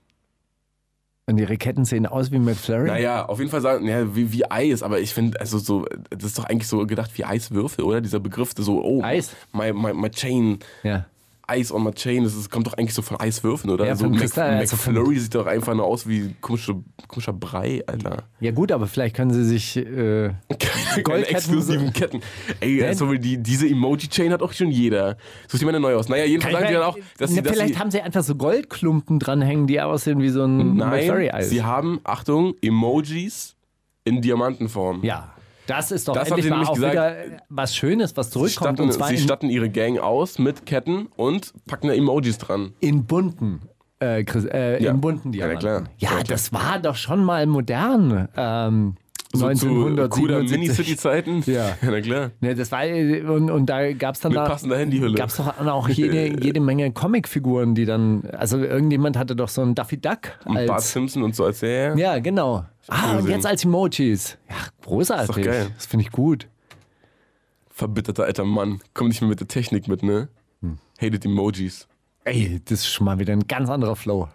Und ihre Ketten sehen aus wie McFlurry? Naja, auf jeden Fall sagen, ja, wie, wie Eis, aber ich finde, also so, das ist doch eigentlich so gedacht wie Eiswürfel, oder? Dieser Begriff, so, oh, Eis. My, my, my chain, Ja. Eis on my chain, das ist, kommt doch eigentlich so von Eiswürfeln, oder? Ja, so von Mc, Kristall, also McFlurry sieht doch einfach nur aus wie komische, komischer Brei, Alter. Ja gut, aber vielleicht können sie sich... Äh, Keine Goldketten exklusiven Ketten. Ey, also die, diese Emoji-Chain hat auch schon jeder. Such dir mal eine neue aus. Naja, jedenfalls sagen sie dann auch, dass sie, ne, dass vielleicht sie haben sie einfach so Goldklumpen dranhängen, die aussehen wie so ein Nein, McFlurry-Eis. sie haben, Achtung, Emojis in Diamantenform. Ja, das ist doch Das haben endlich sie mal auch gesagt. wieder was Schönes, was Sie, zurückkommt. statten, und zwar sie statten ihre Gang aus mit Ketten und packen da Emojis dran. in bunten. Äh, Chris, äh, Ja. In bunten Ja, na Diamanten. klar. Ja, Ja, klar. das war doch schon mal modern. Ähm, So zu cooler 1977. Mini-City-Zeiten. Ja. na klar. Ne, das war, äh, und, und da gab es dann Mit da, passender Handyhülle. gab's doch auch jede, jede Menge Comicfiguren, die dann, also irgendjemand hatte doch so einen Daffy Duck Und Bart als, Simpson und so als ja, ja genau. Ah, und jetzt als Emojis. Ja, großartig. Ist doch geil. Das finde ich gut. verbitterter alter Mann. Komm nicht mehr mit der Technik mit, ne? Hm. Hated Emojis. Ey, das ist schon mal wieder ein ganz anderer Flow.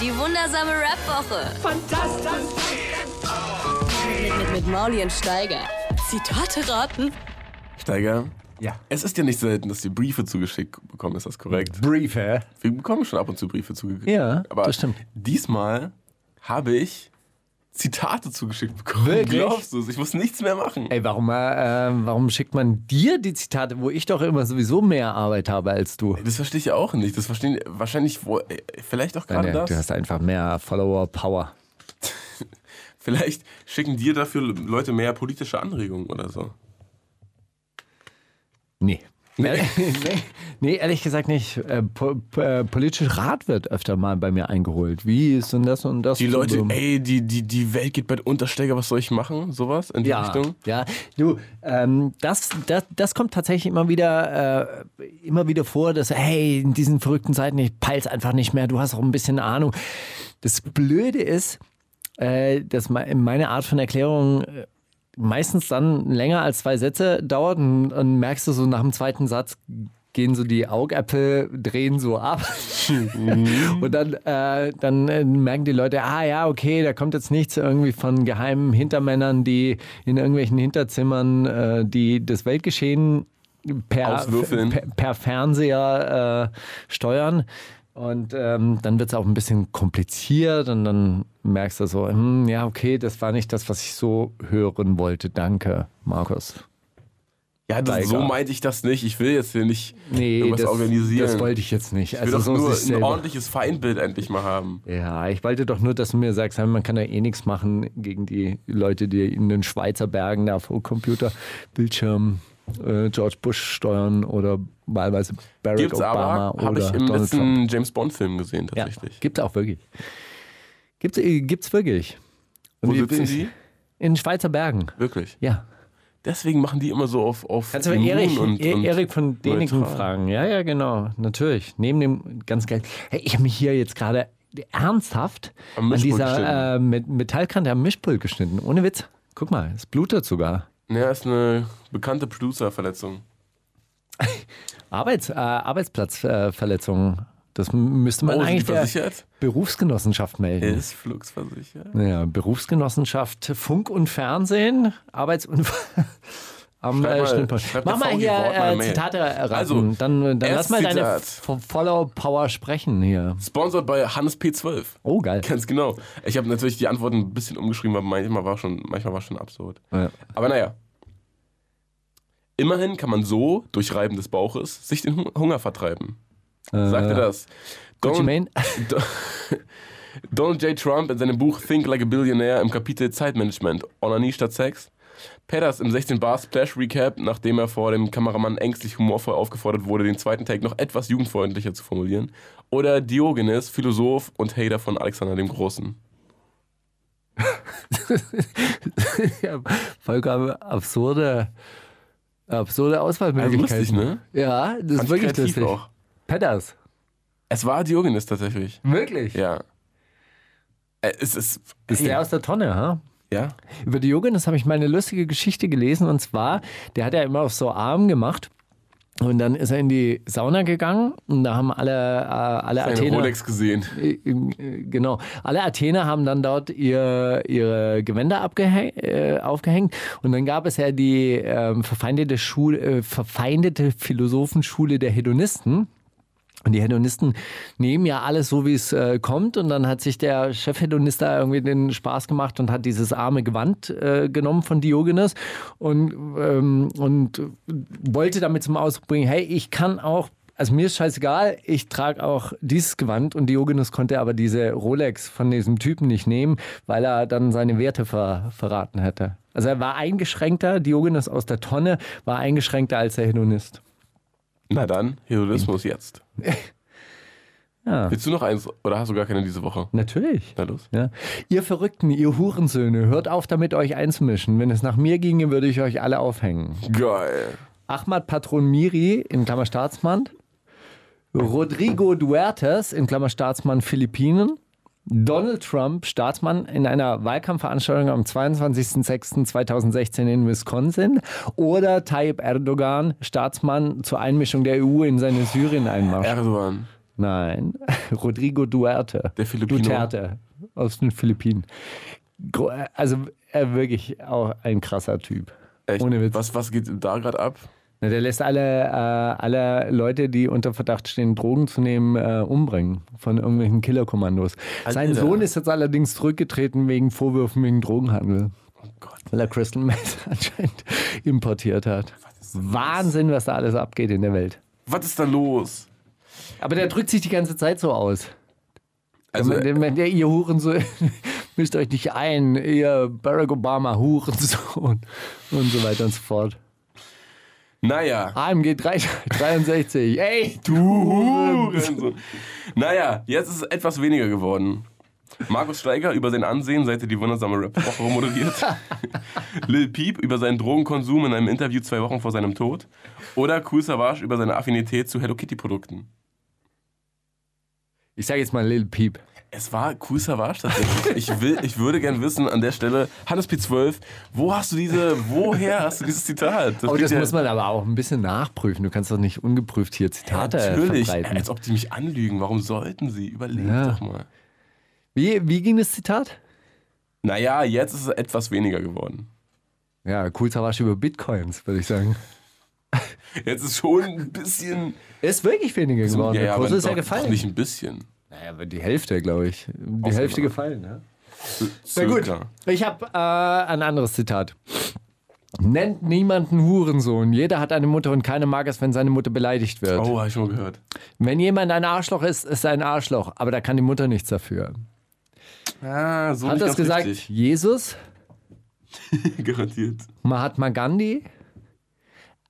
Die wundersame Rap-Woche. Fantastisch. Mit, Mauli und Steiger. Zitate raten. Steiger? Ja. Es ist ja nicht selten, dass wir Briefe zugeschickt bekommen, ist das korrekt? Brief, hä? Wir bekommen schon ab und zu Briefe zugeschickt. Ja, aber das stimmt. diesmal habe ich Zitate zugeschickt bekommen. Wirklich? Glaubst du es? Ich muss nichts mehr machen. Ey, warum, äh, warum schickt man dir die Zitate, wo ich doch immer sowieso mehr Arbeit habe als du? Das verstehe ich ja auch nicht. Das verstehen wahrscheinlich wohl, äh, vielleicht auch gerade Nein, das. du hast einfach mehr Follower-Power. Vielleicht schicken dir dafür Leute mehr politische Anregungen oder so. Nee. Nee, nee, nee, ehrlich gesagt nicht. Äh, po, po, äh, politischer Rat wird öfter mal bei mir eingeholt. Wie ist denn das und das? Die Leute, So- ey, die, die, die Welt geht bald unter, Steiger, was soll ich machen? Sowas in die ja, Richtung? ja. Du, ähm, das, das, das kommt tatsächlich immer wieder, äh, immer wieder vor, dass, hey, in diesen verrückten Zeiten, ich peil's einfach nicht mehr, du hast auch ein bisschen Ahnung. Das Blöde ist, dass me- meine Art von Erklärung äh, meistens dann länger als zwei Sätze dauert und, und merkst du so nach dem zweiten Satz gehen so die Augäpfel, drehen so ab. und dann, äh, dann äh, merken die Leute, ah ja, okay, da kommt jetzt nichts irgendwie von geheimen Hintermännern, die in irgendwelchen Hinterzimmern äh, die das Weltgeschehen per, per, per Fernseher äh, steuern. Und ähm, dann wird es auch ein bisschen kompliziert und dann merkst du so, hm, ja, okay, das war nicht das, was ich so hören wollte. Danke, Markus. Ja, das, so meinte ich das nicht. Ich will jetzt hier nicht Nee, irgendwas das, organisieren. das wollte ich jetzt nicht. ich will Also doch nur ein ordentliches Feindbild endlich mal haben. Ja, ich wollte doch nur, dass du mir sagst, man kann ja eh nichts machen gegen die Leute, die in den Schweizer Bergen da vor Computerbildschirm äh, George Bush steuern oder wahlweise Barack Gibt's Obama aber, habe oder ich im Donald letzten Trump. James Bond-Film gesehen, Ja, tatsächlich. gibt's auch wirklich. Gibt's, äh, gibt's wirklich. Wo Und sitzen ich- die? In Schweizer Bergen. Wirklich. Ja. Deswegen machen die immer so auf, auf Kannst du Erik, und, E- und Erik von Däniken fragen? Ja, ja, genau. Natürlich. Neben dem ganz geil. Hey, ich habe mich hier jetzt gerade ernsthaft an dieser äh, Met- Metallkante am Mischpult geschnitten. Ohne Witz. Guck mal, es blutet sogar. Ja, ist eine bekannte Producer-Verletzung. Arbeits, äh, Arbeitsplatzverletzung. das m- müsste man Oh, eigentlich der? Berufsgenossenschaft melden. Ist Flux versichert? Ja, Berufsgenossenschaft Funk und Fernsehen, Arbeitsunfall am äh, mal- Schnittpunkt. Mach mal hier äh. Zitate erraten. Also, dann dann lass mal deine Zitat. F- Follow Power sprechen hier. Sponsored bei Hannes P12. Oh, geil. Ganz genau. Ich habe natürlich die Antworten ein bisschen umgeschrieben, weil manchmal war schon, manchmal war schon absurd. Ja. Aber naja. Immerhin kann man so, durch Reiben des Bauches, sich den Hun- Hunger vertreiben. Sagt er das? Gucci Donald, Mane? Do- Donald J. Trump in seinem Buch Think Like a Billionaire im Kapitel Zeitmanagement, Onanie statt Sex. Petters im 16 Bar Splash Recap, nachdem er vor dem Kameramann ängstlich humorvoll aufgefordert wurde, den zweiten Take noch etwas jugendfreundlicher zu formulieren. Oder Diogenes, Philosoph und Hater von Alexander dem Großen. ja, vollkommen absurde, absurde Also Auswahlmöglichkeiten. lustig, ne? Ja, das ist Fand ich wirklich lustig. auch. Petters. Es war Diogenes tatsächlich. Wirklich? Ja. Äh, Es ist. Ist der aus der Tonne, ha? Ja. Über Diogenes habe ich mal eine lustige Geschichte gelesen und zwar, der hat ja immer auf so Arm gemacht. Und dann ist er in die Sauna gegangen und da haben alle, äh, alle Eine Athener. Rolex gesehen. Äh, äh, Genau. Alle Athener haben dann dort ihr, ihre Gewänder äh, aufgehängt. Und dann gab es ja die ähm, verfeindete, Schule, äh, verfeindete Philosophenschule der Hedonisten. Und die Hedonisten nehmen ja alles so, wie es äh, kommt. Und dann hat sich der Chefhedonist da irgendwie den Spaß gemacht und hat dieses arme Gewand äh, genommen von Diogenes und, ähm, und wollte damit zum Ausdruck bringen, hey, ich kann auch, also mir ist scheißegal, ich trage auch dieses Gewand. Und Diogenes konnte aber diese Rolex von diesem Typen nicht nehmen, weil er dann seine Werte ver verraten hätte. Also er war eingeschränkter, Diogenes aus der Tonne war eingeschränkter als der Hedonist. Na dann, Hedonismus jetzt. Ja. Willst du noch eins oder hast du gar keine diese Woche? Natürlich. Na los. Ja. Ihr Verrückten, ihr Hurensöhne, hört auf damit, euch einzumischen. Wenn es nach mir ginge, würde ich euch alle aufhängen. Geil. Ahmad Patron Miri, in Klammer Staatsmann. Rodrigo Duertes, in Klammer Staatsmann Philippinen. Donald Trump, Staatsmann, in einer Wahlkampfveranstaltung am 22.06.2016 in Wisconsin. Oder Tayyip Erdogan, Staatsmann zur Einmischung der EU in seine Syrien-Einmarsch. Erdogan. Nein, Rodrigo Duerte. Der Filipino. Duterte aus den Philippinen. Also er wirklich auch ein krasser Typ. Echt? Ohne Witz. Was, was geht da gerade ab? Na, Der lässt alle, äh, alle Leute, die unter Verdacht stehen, Drogen zu nehmen, äh, umbringen von irgendwelchen Killerkommandos. Sein Alter. Sohn ist jetzt allerdings zurückgetreten wegen Vorwürfen wegen Drogenhandel. Oh Gott. Weil er Crystal Meth anscheinend importiert hat. Wahnsinn, was da alles abgeht in der Welt. Was ist da los? Aber der drückt sich die ganze Zeit so aus. Also, der, der, der, ihr Hurensohn, mischt euch nicht ein, ihr Barack Obama Hurensohn und so weiter und so fort. Naja. AMG 3, 63, ey, Du Hurensohn. Naja, jetzt ist es etwas weniger geworden. Markus Steiger über sein Ansehen, seit er die wundersame Rap-Woche moderiert. Lil Peep über seinen Drogenkonsum in einem Interview zwei Wochen vor seinem Tod. Oder Kool Savage über seine Affinität zu Hello Kitty-Produkten. Ich sage jetzt mal Lil Peep. Es war Kool Savage tatsächlich. Ich, will, ich würde gern wissen an der Stelle, Hannes P12, wo hast du diese, woher hast du dieses Zitat? Oh, klingt das ja- muss man aber auch ein bisschen nachprüfen. Du kannst doch nicht ungeprüft hier Zitate Natürlich, verbreiten. als ob die mich anlügen. Warum sollten sie? Überleg Ja. doch mal. Wie, wie ging das Zitat? Naja, jetzt ist es etwas weniger geworden. Ja, cool Savage über Bitcoins, würde ich sagen. Jetzt ist schon ein bisschen. Ist wirklich weniger geworden. Der Kurs ist ja doch- gefallen. Doch nicht ein bisschen. Naja, die Hälfte, glaube ich. Die Außer- Hälfte gefallen, ja. Na gut. Ich habe äh, ein anderes Zitat. Nennt niemanden Hurensohn. Jeder hat eine Mutter und keiner mag es, wenn seine Mutter beleidigt wird. Oh, habe ich schon gehört. Wenn jemand ein Arschloch ist, ist er ein Arschloch. Aber da kann die Mutter nichts dafür. Ah, so Hat das gesagt richtig. Jesus, Garantiert. Mahatma Gandhi,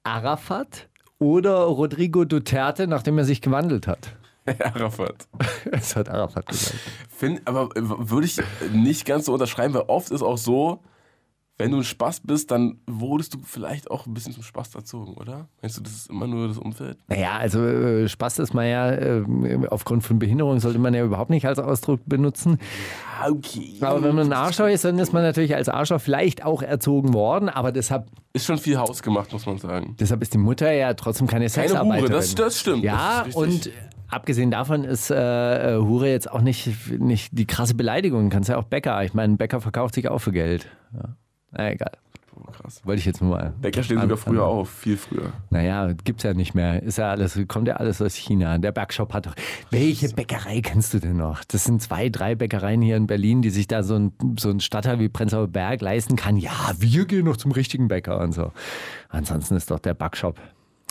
Arafat oder Rodrigo Duterte, nachdem er sich gewandelt hat? Arafat. Das hat Arafat gesagt. Find, aber äh, würde ich nicht ganz so unterschreiben, weil oft ist auch so, wenn du ein Spaß bist, dann wurdest du vielleicht auch ein bisschen zum Spaß erzogen, oder? Meinst du, das ist immer nur das Umfeld? Naja, also äh, Spaß ist man ja, äh, aufgrund von Behinderung sollte man ja überhaupt nicht als Ausdruck benutzen. Ah, okay. Aber wenn man ein Arschloch ist, dann ist man natürlich als Arschloch vielleicht auch erzogen worden, aber deshalb, Ist schon viel Haus gemacht, muss man sagen. deshalb ist die Mutter ja trotzdem keine Keine Sexarbeiterin. Hure, das, das stimmt. ja, das und. Abgesehen davon ist äh, äh, Hure jetzt auch nicht, nicht die krasse Beleidigung. Kannst ja auch Bäcker. Ich meine, Bäcker verkauft sich auch für Geld. Ja. Na, egal. Oh, krass. Wollte ich jetzt nur mal. Bäcker stehen sogar früher auf, viel früher. Naja, gibt's ja nicht mehr. Ist ja alles, kommt ja alles aus China. Der Bergshop hat doch. Welche Bäckerei kennst du denn noch? Das sind zwei, drei Bäckereien hier in Berlin, die sich da so ein, so ein Stadtteil wie Prenzlauer Berg leisten kann. Ja, wir gehen noch zum richtigen Bäcker und so. Ansonsten ist doch der Backshop,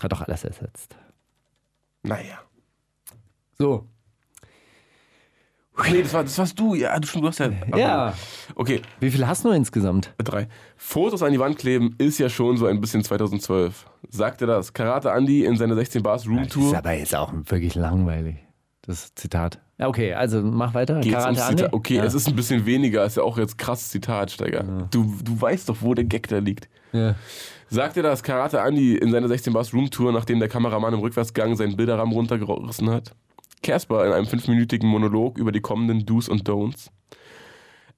hat doch alles ersetzt. Naja. So. Nee, das, war, das warst du. Ja, du, du hast ja. Ja. Okay, Wie viel hast du insgesamt? drei. Fotos an die Wand kleben ist ja schon so ein bisschen 2012. Sagte das Karate Andy in seiner 16 Bars Das ist aber jetzt auch wirklich langweilig. Das Zitat. Ja, okay, also mach weiter. Geht's Karate ums? Zitat? Okay, ja. es ist ein bisschen weniger, ist ja auch jetzt krasses Zitat, Steiger. Du, du weißt doch, wo der Gag da liegt. Ja. Sagte das Karate Andy in seiner 16 Bars Roomtour, nachdem der Kameramann im Rückwärtsgang seinen Bilderrahmen runtergerissen hat? Casper in einem fünfminütigen Monolog über die kommenden Do's und Don'ts.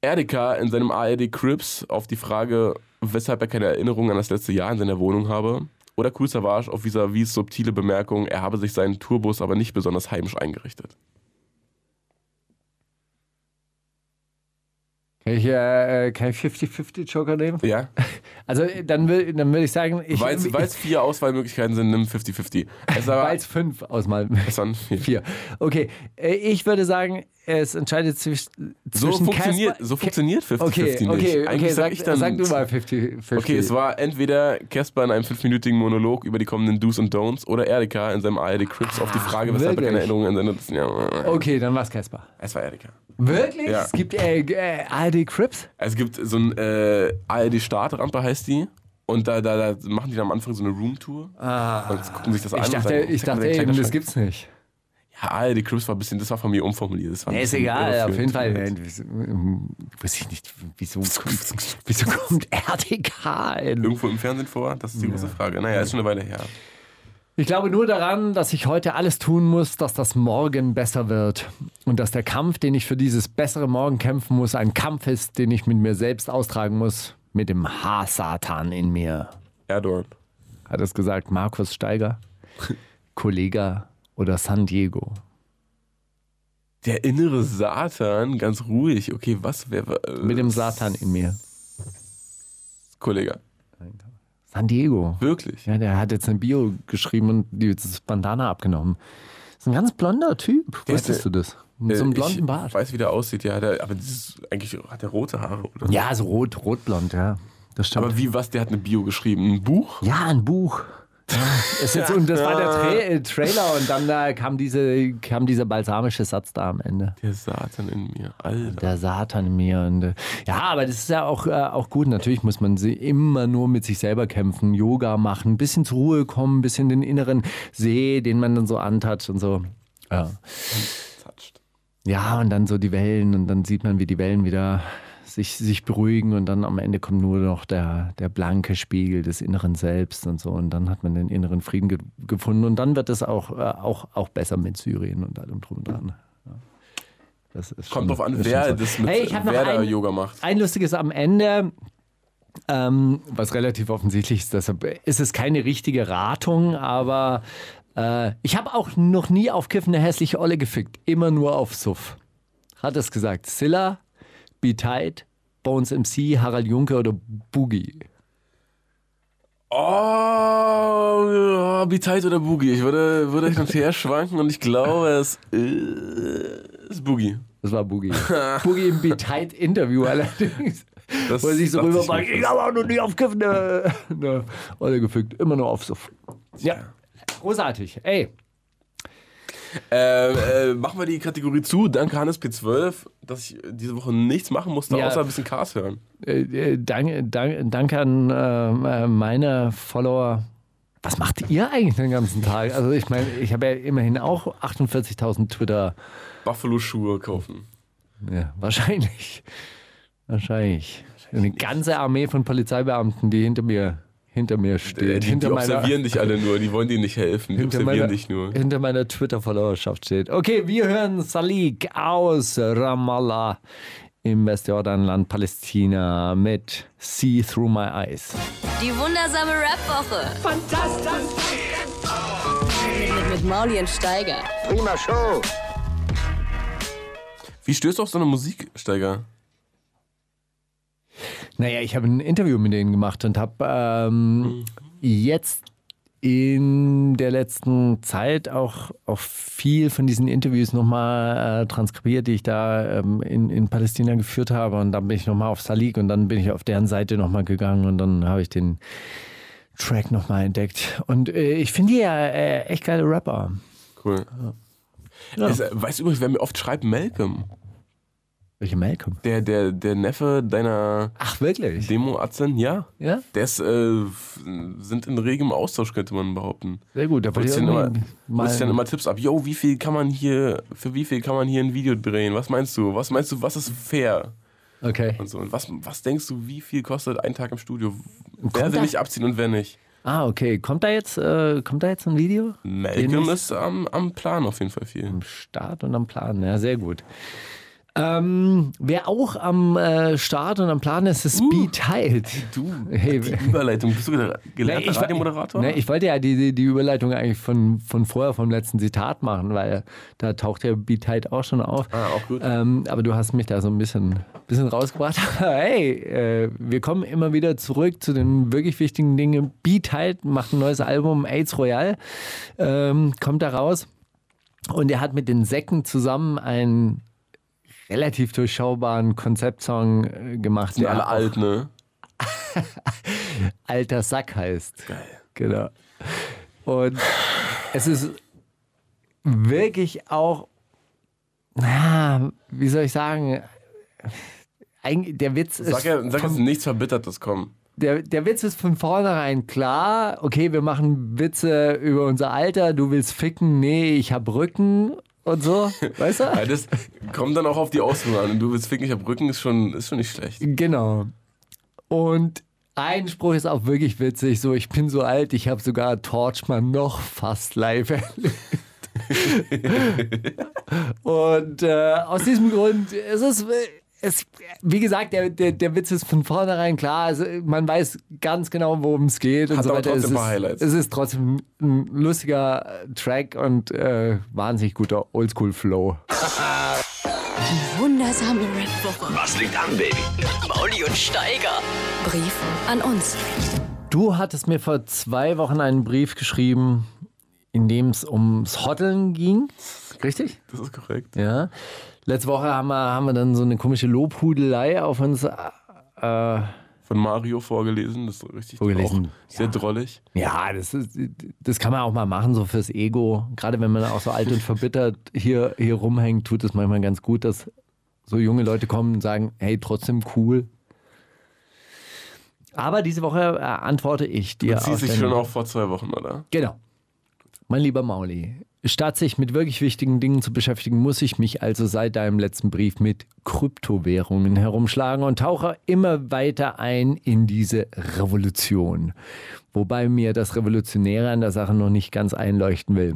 Erdika in seinem ARD Crips auf die Frage, weshalb er keine Erinnerung an das letzte Jahr in seiner Wohnung habe. Oder Cool Savage auf vis-à-vis subtile Bemerkung, er habe sich seinen Tourbus aber nicht besonders heimisch eingerichtet. Kann ich, äh, kann ich 50-50 Joker nehmen? Ja? Also dann, will, dann würde ich sagen, ich, Weil es vier Auswahlmöglichkeiten sind, nimm 50-50. Es war- weil es fünf es waren vier. Vier. Okay, äh, ich würde sagen, es entscheidet zwischen. So funktioniert, Casper- so funktioniert 50-50 Okay, nicht. okay, Eigentlich okay, sag sag, ich dann. sag du mal 50-50. Okay, es war entweder Casper in einem fünfminütigen Monolog über die kommenden Do's und Don'ts oder Erika in seinem ARD Crips auf die Frage, weshalb er keine Erinnerung an seine letzten Jahre. Okay, dann war's Casper. Es war Erika. Wirklich? Ja. Es gibt äh, äh, ARD Crips? Es gibt so ein äh, ARD-Startrampe heißt die. Und da, da, da machen die dann am Anfang so eine Roomtour. Ah, und gucken sich das an. Ich und dachte, sagen, ich dachte kleiner das gibt's nicht. Ja, ARD Crips war ein bisschen, das war von mir umformuliert. Das war Nee, ist egal, auf jeden Fall. Nein, wieso- ähm, Weiß ich nicht, wieso kommt, wieso kommt RTK in? Irgendwo im Fernsehen vor? Das ist die große Frage. Naja, ist schon eine Weile her. Ich glaube nur daran, dass ich heute alles tun muss, dass das Morgen besser wird. Und dass der Kampf, den ich für dieses bessere Morgen kämpfen muss, ein Kampf ist, den ich mit mir selbst austragen muss. Mit dem H-Satan in mir. Erdogan. Hat es gesagt Markus Steiger, Kollega oder San Diego? Der innere Satan, ganz ruhig. Okay, was wäre. Äh, Mit dem Satan in mir. Kollege. San Diego. Wirklich? Ja, der hat jetzt ein Bio geschrieben und die- das Bandana abgenommen. Ist ein ganz blonder Typ. Der Wusstest hatte- du das? Mit so einem Äh, blonden ich Bart. weiß, wie der aussieht, ja. Der, aber das ist, eigentlich hat er rote Haare, oder? Ja, so rot, rotblond, ja. Das stimmt. Aber wie, was? Der hat eine Bio geschrieben. Ein Buch? ja, ein Buch. Ja, ist jetzt, und das war der Tra Trailer und dann da kam, diese, kam dieser balsamische Satz da am Ende. Der Satan in mir. Alter. Der Satan in mir. Und, äh, ja, aber das ist ja auch, äh, auch gut. Natürlich muss man sie immer nur mit sich selber kämpfen, Yoga machen, ein bisschen zur Ruhe kommen, ein bisschen den inneren See, den man dann so antatscht und so. Ja. Ja, und dann so die Wellen und dann sieht man, wie die Wellen wieder sich, sich beruhigen und dann am Ende kommt nur noch der, der blanke Spiegel des inneren Selbst und so und dann hat man den inneren Frieden ge gefunden und dann wird es auch, äh, auch, auch besser mit Syrien und allem drum und dran. Ja. Das ist Kommt drauf an, wer so. das mit Hey, ich hab noch wer da ein- Yoga macht. Ein lustiges am Ende, ähm, was relativ offensichtlich ist, deshalb ist es keine richtige Ratung, aber äh, ich habe auch noch nie auf Kiffen eine hässliche Olle gefickt, immer nur auf Suff. Hat es gesagt. Silla, Be Tight, Bones MC, Harald Junke oder Boogie? Oh, ja, Be Tight oder Boogie? Ich würde, würde hin und her schwanken und ich glaube, es ist Boogie. Das war Boogie. Boogie im Be Tight Interview allerdings. Das Wo er sich so rüber ich ich habe auch noch nie auf Kiffen eine, eine Olle gefickt, immer nur auf Suff. Ja, großartig. Ey, Äh, äh, machen wir die Kategorie zu. Danke Hannes P12, dass ich diese Woche nichts machen musste, Ja. außer ein bisschen Cars hören. Äh, äh, danke, danke, danke an äh, meine Follower. Was macht ihr eigentlich den ganzen Tag? Also ich meine, ich habe ja immerhin auch 48.000 Twitter. Buffalo-Schuhe kaufen. Ja, wahrscheinlich. Wahrscheinlich. Eine ganze Armee von Polizeibeamten, die hinter mir, hinter mir steht. die, hinter die observieren dich alle nur, die wollen dir nicht helfen, die hinter observieren meiner, dich nur. hinter meiner Twitter-Followerschaft steht. Okay, wir hören Salik aus Ramallah im Westjordanland, Palästina mit See Through My Eyes. Die wundersame Rap-Woche. Fantastisch. Mit, mit Mauli und Steiger. Prima Show. Wie stößt du auf so eine Musik, Steiger? Naja, ich habe ein Interview mit denen gemacht und habe ähm, jetzt in der letzten Zeit auch, auch viel von diesen Interviews nochmal äh, transkribiert, die ich da ähm, in, in Palästina geführt habe. Und dann bin ich nochmal auf Salik und dann bin ich auf deren Seite nochmal gegangen und dann habe ich den Track nochmal entdeckt. Und äh, ich finde die ja äh, echt geile Rapper. Cool. Es, äh, weißt du übrigens, wer mir oft schreibt? Malcolm. Welche Malcolm? Der, der, der Neffe deiner Ach, wirklich? Demo-Atzen, ja. Ja? Der ist, äh, sind in regem Austausch, könnte man behaupten. Sehr gut. Da wollte ich immer, dir dann mal- immer Tipps ab. Yo, wie viel kann man hier, für wie viel kann man hier ein Video drehen? Was meinst du? Was meinst du, was ist fair? Okay. Und so. Und was, was denkst du, wie viel kostet ein Tag im Studio? Wer Kommt will da- nicht abziehen und wer nicht? Ah, okay. Kommt da jetzt, äh, kommt da jetzt ein Video? Malcolm ist am, am Plan auf jeden Fall viel. Am Start und am Plan. Ja, sehr gut. Ähm, wer auch am äh, Start und am Plan ist, ist Speed Teilt. Du, Hey, die Überleitung. Bist du gele- gelernter ich, Radiomoderator? Ne, ich wollte ja die, die, die Überleitung eigentlich von, von vorher, vom letzten Zitat machen, weil da taucht ja Beat Tight auch schon auf. Ah, auch gut. Ähm, aber du hast mich da so ein bisschen, bisschen rausgebracht. hey, äh, wir kommen immer wieder zurück zu den wirklich wichtigen Dingen. Beat Tight macht ein neues Album, AIDS Royale, ähm, kommt da raus. Und er hat mit den Säcken zusammen einen relativ durchschaubaren Konzeptsong äh, gemacht. Sind alle alt, ne? Alter Sack heißt. Geil. Genau. Und es ist wirklich auch, na, wie soll ich sagen, eigentlich, der Witz ist. Sag ja, sag jetzt nichts Verbittertes, komm. der, der Witz ist von vornherein klar. Okay, wir machen Witze über unser Alter. Du willst ficken? Nee, ich hab Rücken und so. Weißt du? Ja, das kommt dann auch auf die Ausführung an. Und du willst ficken, ich hab Rücken, ist schon, ist schon nicht schlecht. Genau. Und ein Spruch ist auch wirklich witzig. So, ich bin so alt, ich habe sogar Torchman noch fast live erlebt. Und äh, aus diesem Grund, es ist, es, wie gesagt, der, der, der Witz ist von vornherein klar. Also, man weiß ganz genau, worum es geht. Und Hat so aber weiter. trotzdem es ein paar ist, Highlights. Es ist trotzdem ein lustiger Track und äh, wahnsinnig guter Oldschool-Flow. Wundersame Red Woche. Was liegt an, Baby? Mauli und Steiger. Brief an uns. Du hattest mir vor zwei Wochen einen Brief geschrieben, in dem es ums Hotteln ging. Richtig? Das ist korrekt. Ja. Letzte Woche haben wir, haben wir dann so eine komische Lobhudelei auf uns. Äh, Von Mario vorgelesen, das ist richtig Vorgelesen, Auch sehr drollig. ja, das, ist, das kann man auch mal machen, so fürs Ego. Gerade wenn man auch so alt und verbittert hier, hier rumhängt, tut es manchmal ganz gut, dass so junge Leute kommen und sagen, hey, trotzdem cool. Aber diese Woche äh, antworte ich dir. Aus sich den- schon auf vor zwei Wochen, oder? Genau. Mein lieber Mauli, statt sich mit wirklich wichtigen Dingen zu beschäftigen, muss ich mich also seit deinem letzten Brief mit Kryptowährungen herumschlagen und tauche immer weiter ein in diese Revolution. Wobei mir das Revolutionäre an der Sache noch nicht ganz einleuchten will.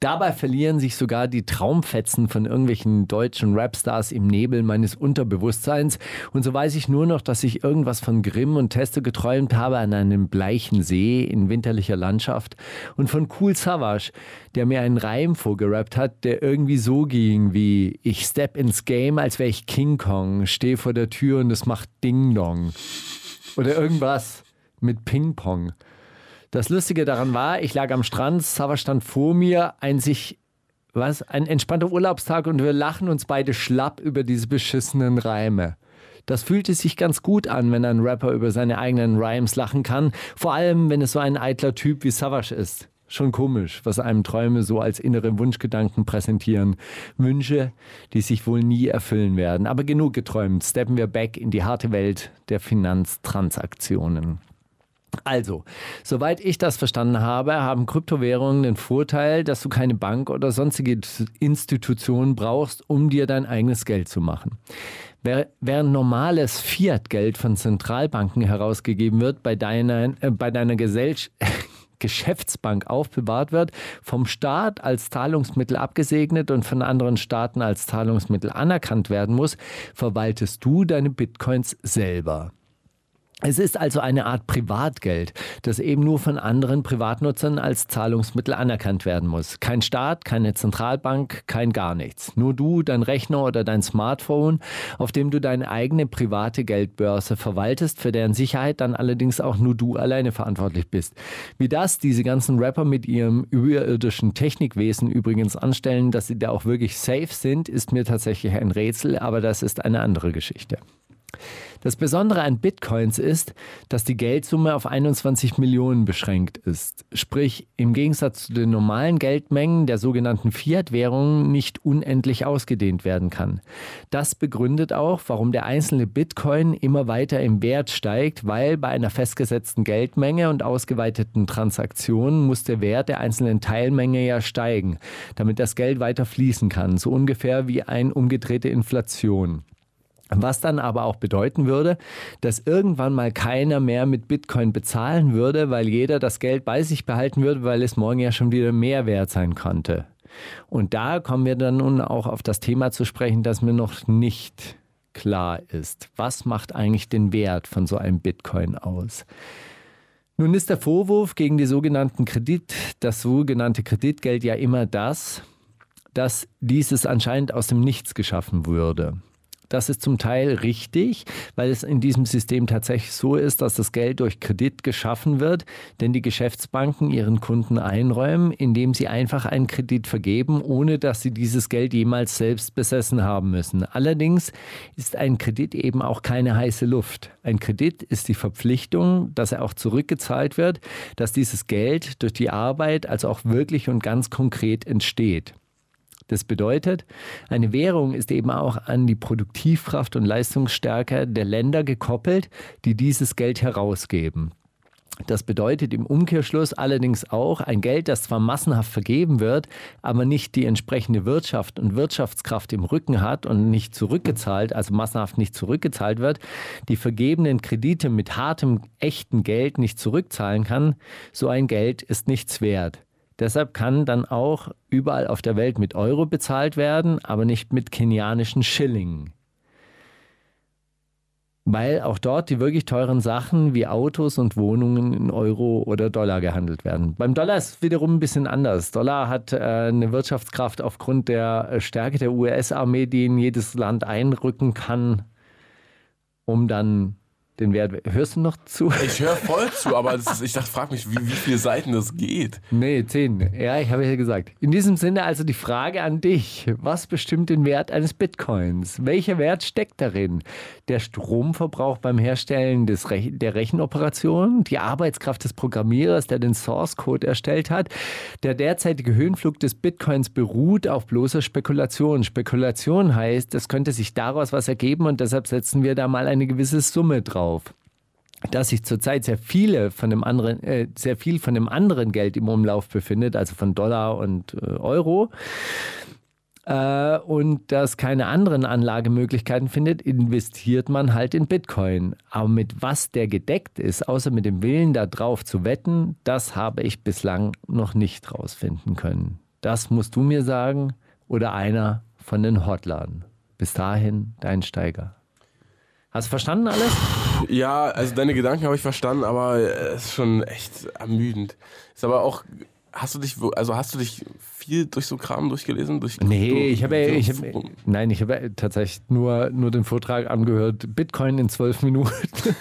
Dabei verlieren sich sogar die Traumfetzen von irgendwelchen deutschen Rapstars im Nebel meines Unterbewusstseins. Und so weiß ich nur noch, dass ich irgendwas von Grimm und Testo geträumt habe an einem bleichen See in winterlicher Landschaft und von Cool Savage, der mir einen Reim vorgerappt hat, der irgendwie so ging wie Ich step ins Game, als wäre ich King Kong, stehe vor der Tür und es macht Ding Dong. Oder irgendwas mit Ping Pong. Das Lustige daran war, ich lag am Strand, Sava stand vor mir, ein sich, was, ein entspannter Urlaubstag und wir lachen uns beide schlapp über diese beschissenen Reime. Das fühlte sich ganz gut an, wenn ein Rapper über seine eigenen Rhymes lachen kann, vor allem wenn es so ein eitler Typ wie Savage ist. Schon komisch, was einem Träume so als innere Wunschgedanken präsentieren. Wünsche, die sich wohl nie erfüllen werden. Aber genug geträumt, steppen wir back in die harte Welt der Finanztransaktionen. Also, soweit ich das verstanden habe, haben Kryptowährungen den Vorteil, dass du keine Bank oder sonstige Institution brauchst, um dir dein eigenes Geld zu machen. Während normales Fiat-Geld von Zentralbanken herausgegeben wird, bei deiner, äh, bei deiner. Geschäftsbank aufbewahrt wird, vom Staat als Zahlungsmittel abgesegnet und von anderen Staaten als Zahlungsmittel anerkannt werden muss, verwaltest du deine Bitcoins selber. Es ist also eine Art Privatgeld, das eben nur von anderen Privatnutzern als Zahlungsmittel anerkannt werden muss. Kein Staat, keine Zentralbank, kein gar nichts. Nur du, dein Rechner oder dein Smartphone, auf dem du deine eigene private Geldbörse verwaltest, für deren Sicherheit dann allerdings auch nur du alleine verantwortlich bist. Wie das diese ganzen Rapper mit ihrem überirdischen Technikwesen übrigens anstellen, dass sie da auch wirklich safe sind, ist mir tatsächlich ein Rätsel, aber das ist eine andere Geschichte. Das Besondere an Bitcoins ist, dass die Geldsumme auf 21 Millionen beschränkt ist. Sprich, im Gegensatz zu den normalen Geldmengen der sogenannten Fiat-Währungen nicht unendlich ausgedehnt werden kann. Das begründet auch, warum der einzelne Bitcoin immer weiter im Wert steigt, weil bei einer festgesetzten Geldmenge und ausgeweiteten Transaktionen muss der Wert der einzelnen Teilmenge ja steigen, damit das Geld weiter fließen kann, so ungefähr wie eine umgedrehte Inflation. Was dann aber auch bedeuten würde, dass irgendwann mal keiner mehr mit Bitcoin bezahlen würde, weil jeder das Geld bei sich behalten würde, weil es morgen ja schon wieder mehr wert sein konnte. Und da kommen wir dann nun auch auf das Thema zu sprechen, das mir noch nicht klar ist. Was macht eigentlich den Wert von so einem Bitcoin aus? Nun ist der Vorwurf gegen die sogenannten Kredit, das sogenannte Kreditgeld ja immer das, dass dieses anscheinend aus dem Nichts geschaffen würde. Das ist zum Teil richtig, weil es in diesem System tatsächlich so ist, dass das Geld durch Kredit geschaffen wird, denn die Geschäftsbanken ihren Kunden einräumen, indem sie einfach einen Kredit vergeben, ohne dass sie dieses Geld jemals selbst besessen haben müssen. Allerdings ist ein Kredit eben auch keine heiße Luft. Ein Kredit ist die Verpflichtung, dass er auch zurückgezahlt wird, dass dieses Geld durch die Arbeit also auch wirklich und ganz konkret entsteht. Das bedeutet, eine Währung ist eben auch an die Produktivkraft und Leistungsstärke der Länder gekoppelt, die dieses Geld herausgeben. Das bedeutet im Umkehrschluss allerdings auch ein Geld, das zwar massenhaft vergeben wird, aber nicht die entsprechende Wirtschaft und Wirtschaftskraft im Rücken hat und nicht zurückgezahlt, also massenhaft nicht zurückgezahlt wird, die vergebenen Kredite mit hartem, echten Geld nicht zurückzahlen kann, so ein Geld ist nichts wert. Deshalb kann dann auch überall auf der Welt mit Euro bezahlt werden, aber nicht mit kenianischen Schillingen. Weil auch dort die wirklich teuren Sachen wie Autos und Wohnungen in Euro oder Dollar gehandelt werden. Beim Dollar ist es wiederum ein bisschen anders. Dollar hat äh, eine Wirtschaftskraft aufgrund der äh, Stärke der US-Armee, die in jedes Land einrücken kann, um dann den Wert. Hörst du noch zu? Ich höre voll zu, aber ist, ich dachte, frag mich, wie, wie viele Seiten das geht. Nee, zehn. Ja, ich habe ja gesagt. In diesem Sinne also die Frage an dich. Was bestimmt den Wert eines Bitcoins? Welcher Wert steckt darin? Der Stromverbrauch beim Herstellen des Re der Rechenoperation? Die Arbeitskraft des Programmierers, der den Source Code erstellt hat? Der derzeitige Höhenflug des Bitcoins beruht auf bloßer Spekulation. Spekulation heißt, es könnte sich daraus was ergeben und deshalb setzen wir da mal eine gewisse Summe drauf auf, dass sich zurzeit sehr viele von dem anderen, äh, sehr viel von dem anderen Geld im Umlauf befindet, also von Dollar und äh, Euro, äh, und das keine anderen Anlagemöglichkeiten findet, investiert man halt in Bitcoin. Aber mit was der gedeckt ist, außer mit dem Willen darauf zu wetten, das habe ich bislang noch nicht rausfinden können. Das musst du mir sagen oder einer von den Hotlern. Bis dahin, dein Steiger. Hast du verstanden alles? Ja, also deine Gedanken habe ich verstanden, aber es ist schon echt ermüdend. Ist aber auch, hast du dich, also hast du dich viel durch so Kram durchgelesen? Durch, nee, durch, ich habe ich hab, nein, ich habe tatsächlich nur, nur den Vortrag angehört, Bitcoin in zwölf Minuten.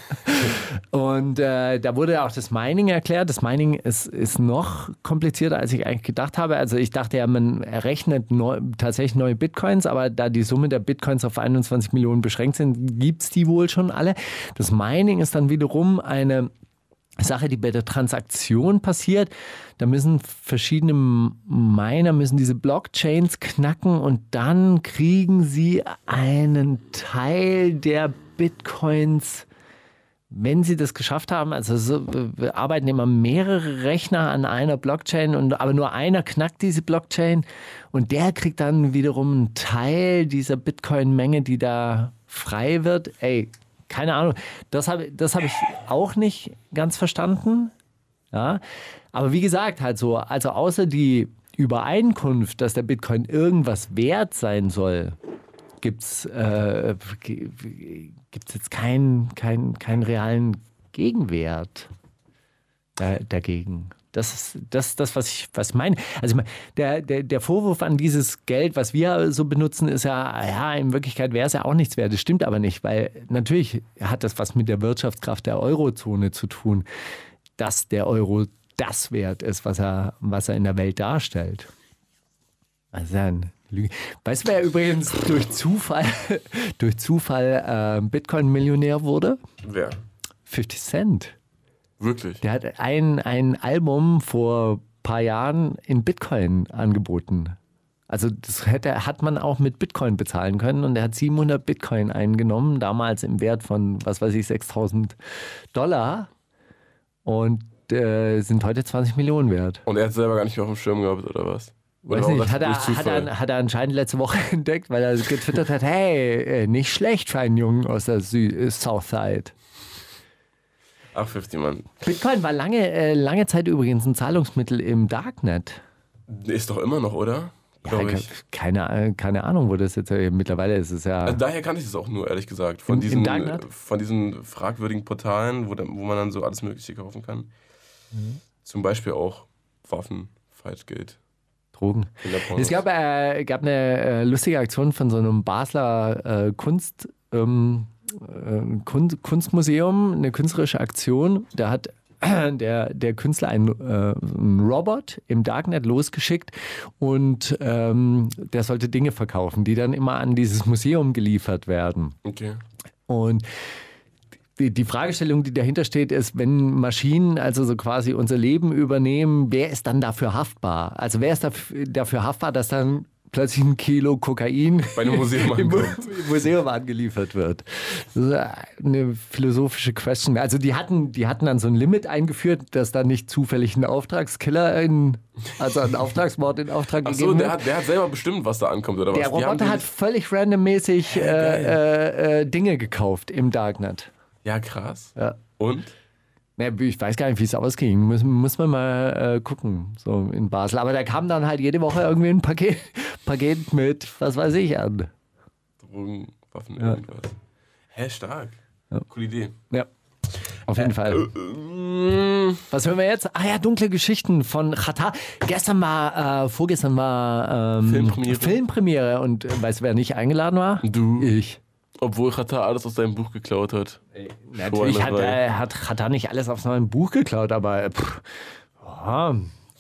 Und äh, da wurde auch das Mining erklärt. Das Mining ist, ist noch komplizierter, als ich eigentlich gedacht habe. Also ich dachte ja, man errechnet neu, tatsächlich neue Bitcoins, aber da die Summe der Bitcoins auf 21 Millionen beschränkt sind, gibt es die wohl schon alle. Das Mining ist dann wiederum eine Sache, die bei der Transaktion passiert. Da müssen verschiedene Miner müssen diese Blockchains knacken und dann kriegen sie einen Teil der Bitcoins wenn sie das geschafft haben, also so, arbeiten immer mehrere Rechner an einer Blockchain und aber nur einer knackt diese Blockchain und der kriegt dann wiederum einen Teil dieser Bitcoin-Menge, die da frei wird. Ey, keine Ahnung. Das habe das hab ich auch nicht ganz verstanden. Ja. Aber wie gesagt, halt so, also außer die Übereinkunft, dass der Bitcoin irgendwas wert sein soll, gibt es äh, jetzt keinen kein, kein realen Gegenwert da, dagegen. Das ist das, das was ich was meine. Also der, der, der Vorwurf an dieses Geld, was wir so benutzen, ist ja, ja, in Wirklichkeit wäre es ja auch nichts wert. Das stimmt aber nicht, weil natürlich hat das was mit der Wirtschaftskraft der Eurozone zu tun, dass der Euro das wert ist, was er, was er in der Welt darstellt. Also ein Lüge. Weißt du, wer übrigens durch Zufall, durch Zufall äh, Bitcoin-Millionär wurde? Wer? 50 Cent. Wirklich? Der hat ein, ein Album vor ein paar Jahren in Bitcoin angeboten. Also das hätte, hat man auch mit Bitcoin bezahlen können und er hat 700 Bitcoin eingenommen, damals im Wert von, was weiß ich, 6000 Dollar und äh, sind heute 20 Millionen wert. Und er hat selber gar nicht mehr auf dem Schirm gehabt, oder was? Oder Weiß nicht, hat er, hat, er, hat er anscheinend letzte Woche entdeckt, weil er getwittert hat, hey, äh, nicht schlecht für einen Jungen aus der Sü äh, Southside. Ach, 50 Mann. Bitcoin war lange, äh, lange Zeit übrigens ein Zahlungsmittel im Darknet. Ist doch immer noch, oder? Ja, keine, äh, keine Ahnung, wo das jetzt äh, mittlerweile ist. Es ja Also daher kannte ich das auch nur, ehrlich gesagt. Von Im- im diesen, äh, von diesen fragwürdigen Portalen, wo, dann, wo man dann so alles Mögliche kaufen kann. Mhm. Zum Beispiel auch Waffen, Falschgeld. Drogen. Es gab, äh, gab eine äh, lustige Aktion von so einem Basler äh, Kunst, ähm, äh, Kun Kunstmuseum, eine künstlerische Aktion. Da hat der, der Künstler einen, äh, einen Robot im Darknet losgeschickt und ähm, der sollte Dinge verkaufen, die dann immer an dieses Museum geliefert werden. Okay. Und die, die Fragestellung, die dahinter steht, ist, wenn Maschinen also so quasi unser Leben übernehmen, wer ist dann dafür haftbar? Also wer ist dafür, dafür haftbar, dass dann plötzlich ein Kilo Kokain Bei einem Museum im, im Museum angeliefert wird? Das ist eine philosophische Question. Also die hatten, die hatten dann so ein Limit eingeführt, dass dann nicht zufällig ein Auftragskiller, in, also ein Auftragsmord in Auftrag Ach so, gegeben der wird. hat, der hat selber bestimmt, was da ankommt, oder was? Der Die haben Roboter hat völlig randommäßig äh, äh, äh, Dinge gekauft im Darknet. Ja, krass. Ja. Und? Ja, ich weiß gar nicht, wie es ausging. Muss, muss man mal äh, gucken, so in Basel. Aber da kam dann halt jede Woche irgendwie ein Paket, Paket mit, was weiß ich, an. Drogen, Waffen, Ja. irgendwas. Hä, stark. Coole Idee. Ja. Auf jeden Fall. Was hören wir jetzt? Ah ja, dunkle Geschichten von Chata. Gestern war, äh, vorgestern war ähm, Filmpremiere. Filmpremiere. Und äh, weißt du, wer nicht eingeladen war? Du. Ich. Obwohl Katar alles aus deinem Buch geklaut hat. Natürlich hat, äh, hat Chata nicht alles aus meinem Buch geklaut, aber äh, pff, ja,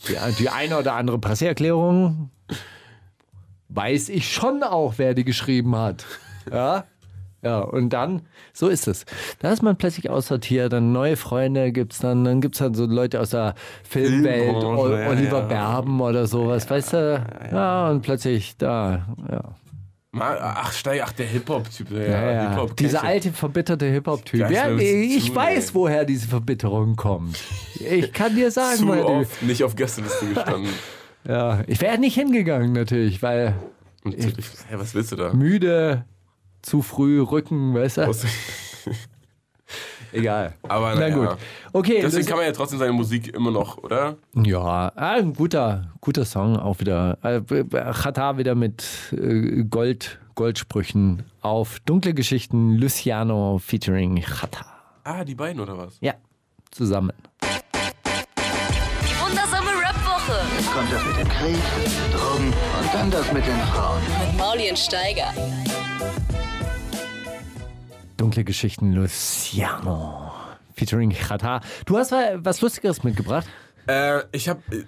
die, die eine oder andere Presseerklärung weiß ich schon auch, wer die geschrieben hat. Ja. Ja, und dann, so ist es. Da ist man plötzlich aussortiert, dann neue Freunde gibt's dann, dann gibt's dann so Leute aus der Filmwelt, Filmbranche, O- ja, Oliver ja. Berben oder sowas, weißt du? Ja, und plötzlich da, ja. Ach, Steig, ach, der Hip-Hop-Typ. Ja, Ja, kenn Dieser ich alte, verbitterte Hip-Hop-Typ. Ja, ich zu, weiß, ey. woher diese Verbitterung kommt. Ich kann dir sagen, Zu die, oft nicht auf Gästeliste gestanden. ja, Ich wäre nicht hingegangen, natürlich, weil Natürlich. Hä, was willst du da? müde, zu früh, Rücken, weißt du? Egal. Aber Na naja. gut. Okay, Deswegen das- kann man ja trotzdem seine Musik immer noch, oder? Ja, ah, ein guter, guter Song auch wieder. Äh, Chata wieder mit äh, Gold, Goldsprüchen auf Dunkle Geschichten Luciano featuring Chata. Ah, die beiden oder was? Ja, zusammen. Die wundersame Rap-Woche Jetzt kommt das mit dem Krieg, Drogen und dann das mit den Frauen. mit Mauli und Steiger. Dunkle Geschichten Luciano featuring Chata. Du hast wa- was Lustigeres mitgebracht? Äh, ich hab, äh,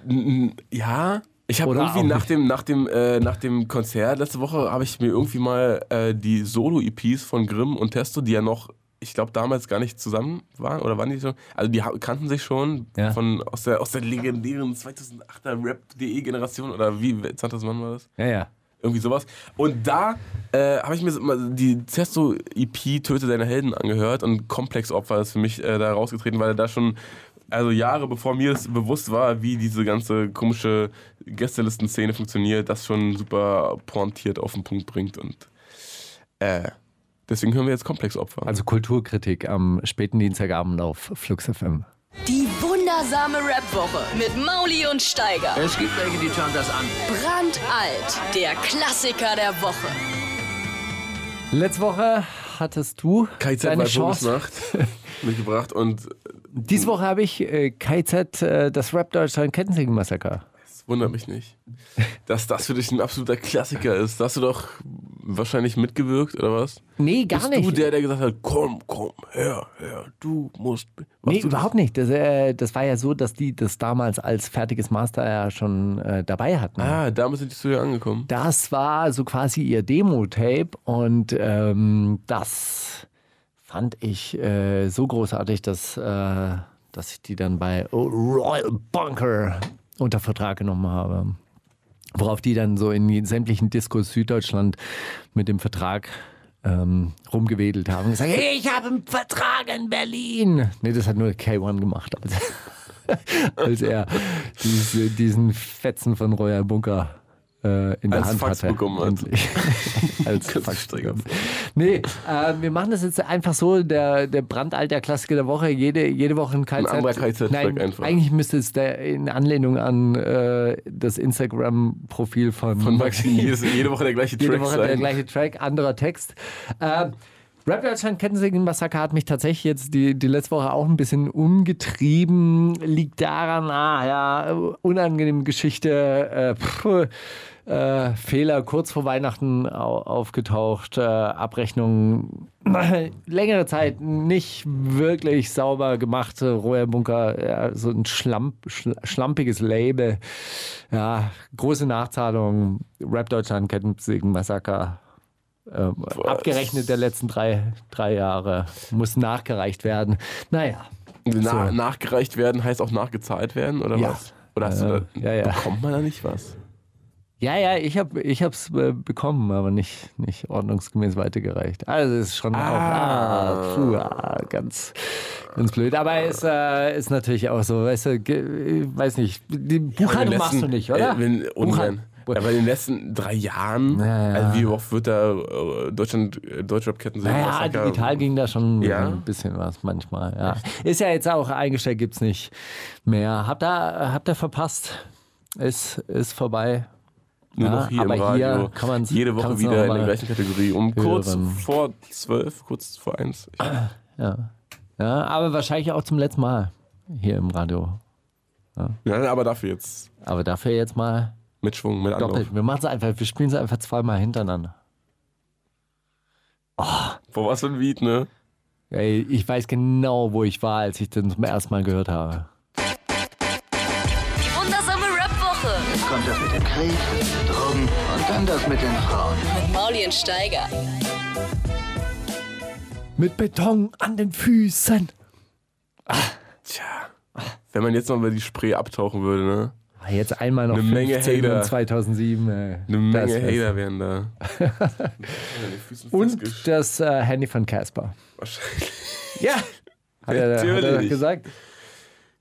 ja, ich habe irgendwie nach dem, nach, dem, äh, nach dem Konzert letzte Woche habe ich mir irgendwie mal äh, die Solo-EPs von Grimm und Testo, die ja noch, ich glaube damals gar nicht zusammen waren, oder waren die schon? Also die kannten sich schon Ja. von, aus, der, aus der legendären 2008er Rap.de-Generation oder wie, 20 Mann war das? Ja, ja. Irgendwie sowas. Und da äh, habe ich mir die Zesto-EP Töte deine Helden angehört und Komplexopfer ist für mich äh, da rausgetreten, weil er da schon, also Jahre bevor mir es bewusst war, wie diese ganze komische Gästelisten-Szene funktioniert, das schon super pointiert auf den Punkt bringt und äh, deswegen hören wir jetzt Komplexopfer. Also Kulturkritik am späten Dienstagabend auf Flux FM. Die wundersame Rap-Woche mit Mauli und Steiger. Es gibt welche, die schauen das an. Brandalt. Der Klassiker der Woche. Letzte Woche hattest du KZ deine Chance. Vogelsnacht mitgebracht und Diese Woche habe ich äh, KZ, äh, das Rap Deutschland Kettensägen-Massaker. Wundert mich nicht, dass das für dich ein absoluter Klassiker ist. Da hast du doch wahrscheinlich mitgewirkt, oder was? Nee, gar Bist nicht. du der, der gesagt hat, komm, komm, her, her, du musst... Nee, du das? überhaupt nicht. Das, äh, das war ja so, dass die das damals als fertiges Master ja schon äh, dabei hatten. Ah, damit sind die zu dir angekommen. Das war so quasi ihr Demo-Tape und ähm, das fand ich äh, so großartig, dass, äh, dass ich die dann bei Royal Bunker unter Vertrag genommen habe. Worauf die dann so in sämtlichen Diskos Süddeutschland mit dem Vertrag ähm, rumgewedelt haben und gesagt, hey, ich habe einen Vertrag in Berlin. Nee, das hat nur K1 gemacht, als, er diese, diesen Fetzen von Royal Bunker äh, in der Als Hand Fax hatte. Endlich. Als Kannst Fax du bekommen. Nee, äh, wir machen das jetzt einfach so, der, der brandalter Klassiker der Woche, jede, jede Woche ein KZ. anderer KZ-Track Nein, einfach. eigentlich müsste es der in Anlehnung an äh, das Instagram-Profil von, Von Maxi, jede, jede Woche der gleiche jede Track Woche sein. der gleiche Track, anderer Text. Äh, Rap Deutschland Kettensägen Massaker hat mich tatsächlich jetzt die, die letzte Woche auch ein bisschen umgetrieben. Liegt daran, ah ja, unangenehme Geschichte, äh, pff, äh, Fehler kurz vor Weihnachten au aufgetaucht, äh, Abrechnung längere Zeit nicht wirklich sauber gemacht, Royal Bunker, ja, so ein Schlamp, schl schlampiges Label, ja, große Nachzahlung, Rap Deutschland Kettensägen Massaker ähm, abgerechnet der letzten drei, drei Jahre. Muss nachgereicht werden. Naja. Na, So. Nachgereicht werden heißt auch nachgezahlt werden, oder Ja. was? Oder hast Äh, du da, ja, ja. bekommt man da nicht was? Ja, ja, ich habe ich hab's äh, bekommen, aber nicht, nicht ordnungsgemäß weitergereicht. Also es ist schon auch ah, puh, ah, ganz, ganz blöd. Aber es äh, ist natürlich auch so, weißt du, ich weiß nicht, die Buchhaltung Ja, machst du nicht, oder? Äh, wenn, ungern. Aber in den letzten drei Jahren, Ja, ja. also wie oft wird da äh, Deutschland, äh, Deutschrap-Ketten sehen? Naja, digital ging da schon Ja? ein bisschen was manchmal. Ja. Ist ja jetzt auch eingestellt, gibt's nicht mehr. Habt ihr, habt ihr verpasst? Ist, ist vorbei. Nur Ja, noch hier aber im Radio. hier kann Jede Woche wieder in der gleichen Kategorie. Um kurz hören. vor zwölf, kurz vor eins. Ja. ja, aber wahrscheinlich auch zum letzten Mal hier im Radio. ja, aber dafür jetzt Aber dafür jetzt mal mit Schwung, mit Anlauf. doppelt. Wir machen es einfach, wir spielen es einfach zweimal hintereinander. Boah, was für ein Beat, ne? Ey, ich weiß genau, wo ich war, als ich den zum ersten Mal gehört habe. Die wundersame Rap-Woche Jetzt kommt das mit dem Krieg, Drogen und dann das mit den Frauen. mit Mauli und Steiger. Mit Beton an den Füßen. Tja. Wenn man jetzt noch mal die Spree abtauchen würde, ne? Ah, Jetzt einmal noch Eine Menge 15 Hater. und 2007. Ey. Eine Das Menge. Hater wären da. Und das äh, Handy von Casper. Wahrscheinlich. Ja. Hat er, hat er Natürlich. gesagt.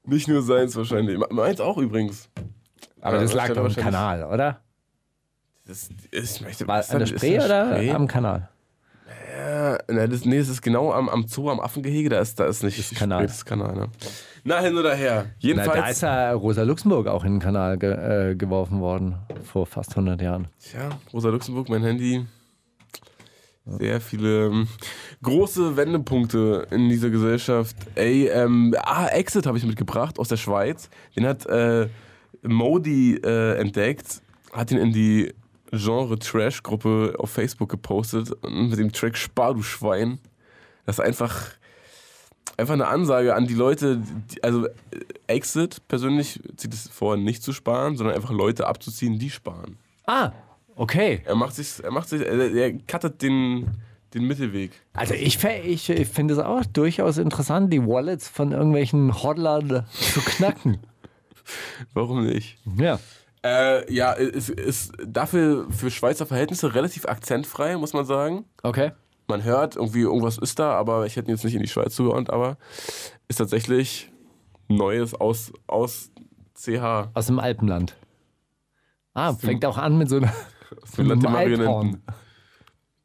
Nicht nur seins wahrscheinlich. Meins auch übrigens. Aber Ja, das lag doch im wahrscheinlich- Kanal, oder? Das ist, ich möchte, War an der? Spree das oder Spree? am Kanal? Ja, ne, das, nee, das ist genau am, am Zoo, am Affengehege. Da ist, da ist nicht Das die Kanal. Das ist Kanal. Ne? Na, hin oder her. Na, Jedenfalls. da ist ja Rosa Luxemburg auch in den Kanal ge äh, geworfen worden, vor fast 100 Jahren. Tja, Rosa Luxemburg, mein Handy. Sehr viele ähm, große Wendepunkte in dieser Gesellschaft. Ey, ähm, ah, Exit habe ich mitgebracht aus der Schweiz. Den hat äh, Modi äh, entdeckt, hat ihn in die Genre-Trash-Gruppe auf Facebook gepostet mit dem Track Spar, du Schwein. Das ist einfach, einfach eine Ansage an die Leute, die, also Exit persönlich zieht es vor, nicht zu sparen, sondern einfach Leute abzuziehen, die sparen. Ah, okay. Er macht sich, er macht sich, er, er cuttet den, den Mittelweg. Also ich, ich finde es auch durchaus interessant, die Wallets von irgendwelchen Hodlern zu knacken. Warum nicht? ja. Äh, ja, es ist dafür für Schweizer Verhältnisse relativ akzentfrei, muss man sagen. Okay. Man hört, irgendwie irgendwas ist da, aber ich hätte ihn jetzt nicht in die Schweiz zugeordnet, aber ist tatsächlich Neues aus, aus CH. Aus dem Alpenland. Ah, fängt auch an mit so einer. Aus dem Land der Alphorn. Marionetten.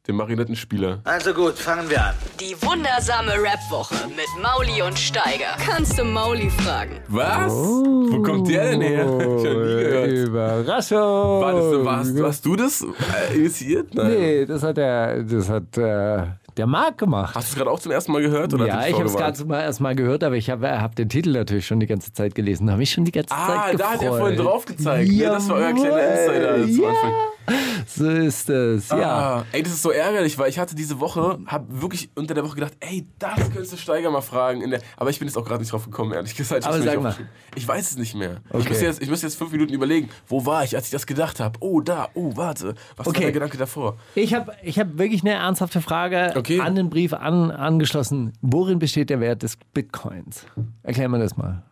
Dem Marionettenspieler. Also gut, fangen wir an. Die wundersame Rap-Woche mit Mauli und Steiger. Kannst du Mauli fragen? Was? Wo kommt der denn her? Ich hab nie gehört. Überraschung. War das, warst, warst du das äh, initiiert? Nein. Nee, das hat der, das hat äh, der Marc gemacht. Hast du es gerade auch zum ersten Mal gehört? Oder ja, ich habe es gerade mal erst mal gehört, aber ich habe hab den Titel natürlich schon die ganze Zeit gelesen. Habe mich schon die ganze Ah, Zeit da gefreut. hat er vorhin drauf gezeigt. Ne? Das war euer kleiner Insider zum ja, Anfang. So ist es, ja. Ah, ey, das ist so ärgerlich, weil ich hatte diese Woche, hab wirklich unter der Woche gedacht, ey, das könntest du Steiger mal fragen. Der, aber ich bin jetzt auch gerade nicht drauf gekommen, ehrlich gesagt. Ich Aber sag mal. Ich weiß es nicht mehr. Ich, Okay. muss jetzt, ich muss jetzt fünf Minuten überlegen, wo war ich, als ich das gedacht habe. Oh, da, oh, warte. Was war Okay. der Gedanke davor? Ich habe ich hab wirklich eine ernsthafte Frage Okay. an den Brief an, angeschlossen. Worin besteht der Wert des Bitcoins? Erklär mir das mal.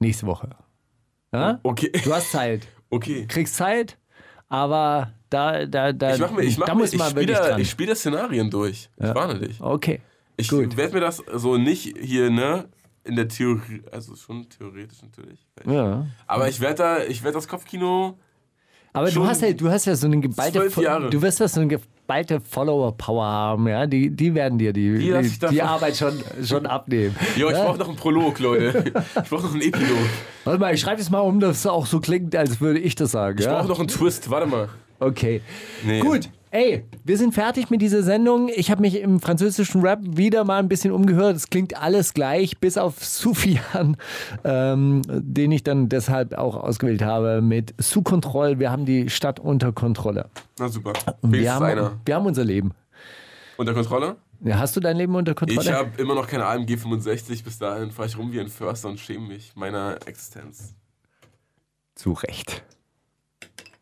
Nächste Woche. Ja? Okay. Du hast Zeit. Okay. Kriegst Zeit, aber da, da, da, Ich mach mir, ich mach da mir, muss ich man spiele wirklich dran. ich spiel da Szenarien durch. Ich warne dich. okay. Ich werde mir das so nicht hier, ne, in der Theorie, also schon theoretisch natürlich. Ja. Aber ich werde da, ich werde das Kopfkino Aber du hast ja, du hast ja so eine geballte, zwölf Jahre. du wirst ja so eine geballte Follower-Power haben, ja. Die, die werden dir die, Die die, die Arbeit schon, schon abnehmen. Jo, ich Ja? brauche noch einen Prolog, Leute. Ich brauche noch einen Epilog. Warte mal, ich schreibe das mal um, dass es auch so klingt, als würde ich das sagen. Ich ja? brauche noch einen Twist. Warte mal. Okay. Nee. Gut. Ey, wir sind fertig mit dieser Sendung. Ich habe mich im französischen Rap wieder mal ein bisschen umgehört. Es klingt alles gleich, bis auf Sufian, ähm, den ich dann deshalb auch ausgewählt habe mit Sous Control. Wir haben die Stadt unter Kontrolle. Na super. Und wir Wenigstens einer. haben, wir haben unser Leben. Unter Kontrolle? Ja, hast du dein Leben unter Kontrolle? Ich habe immer noch keine AMG 65. Bis dahin fahre ich rum wie ein Förster und schäme mich meiner Existenz. Zu Recht.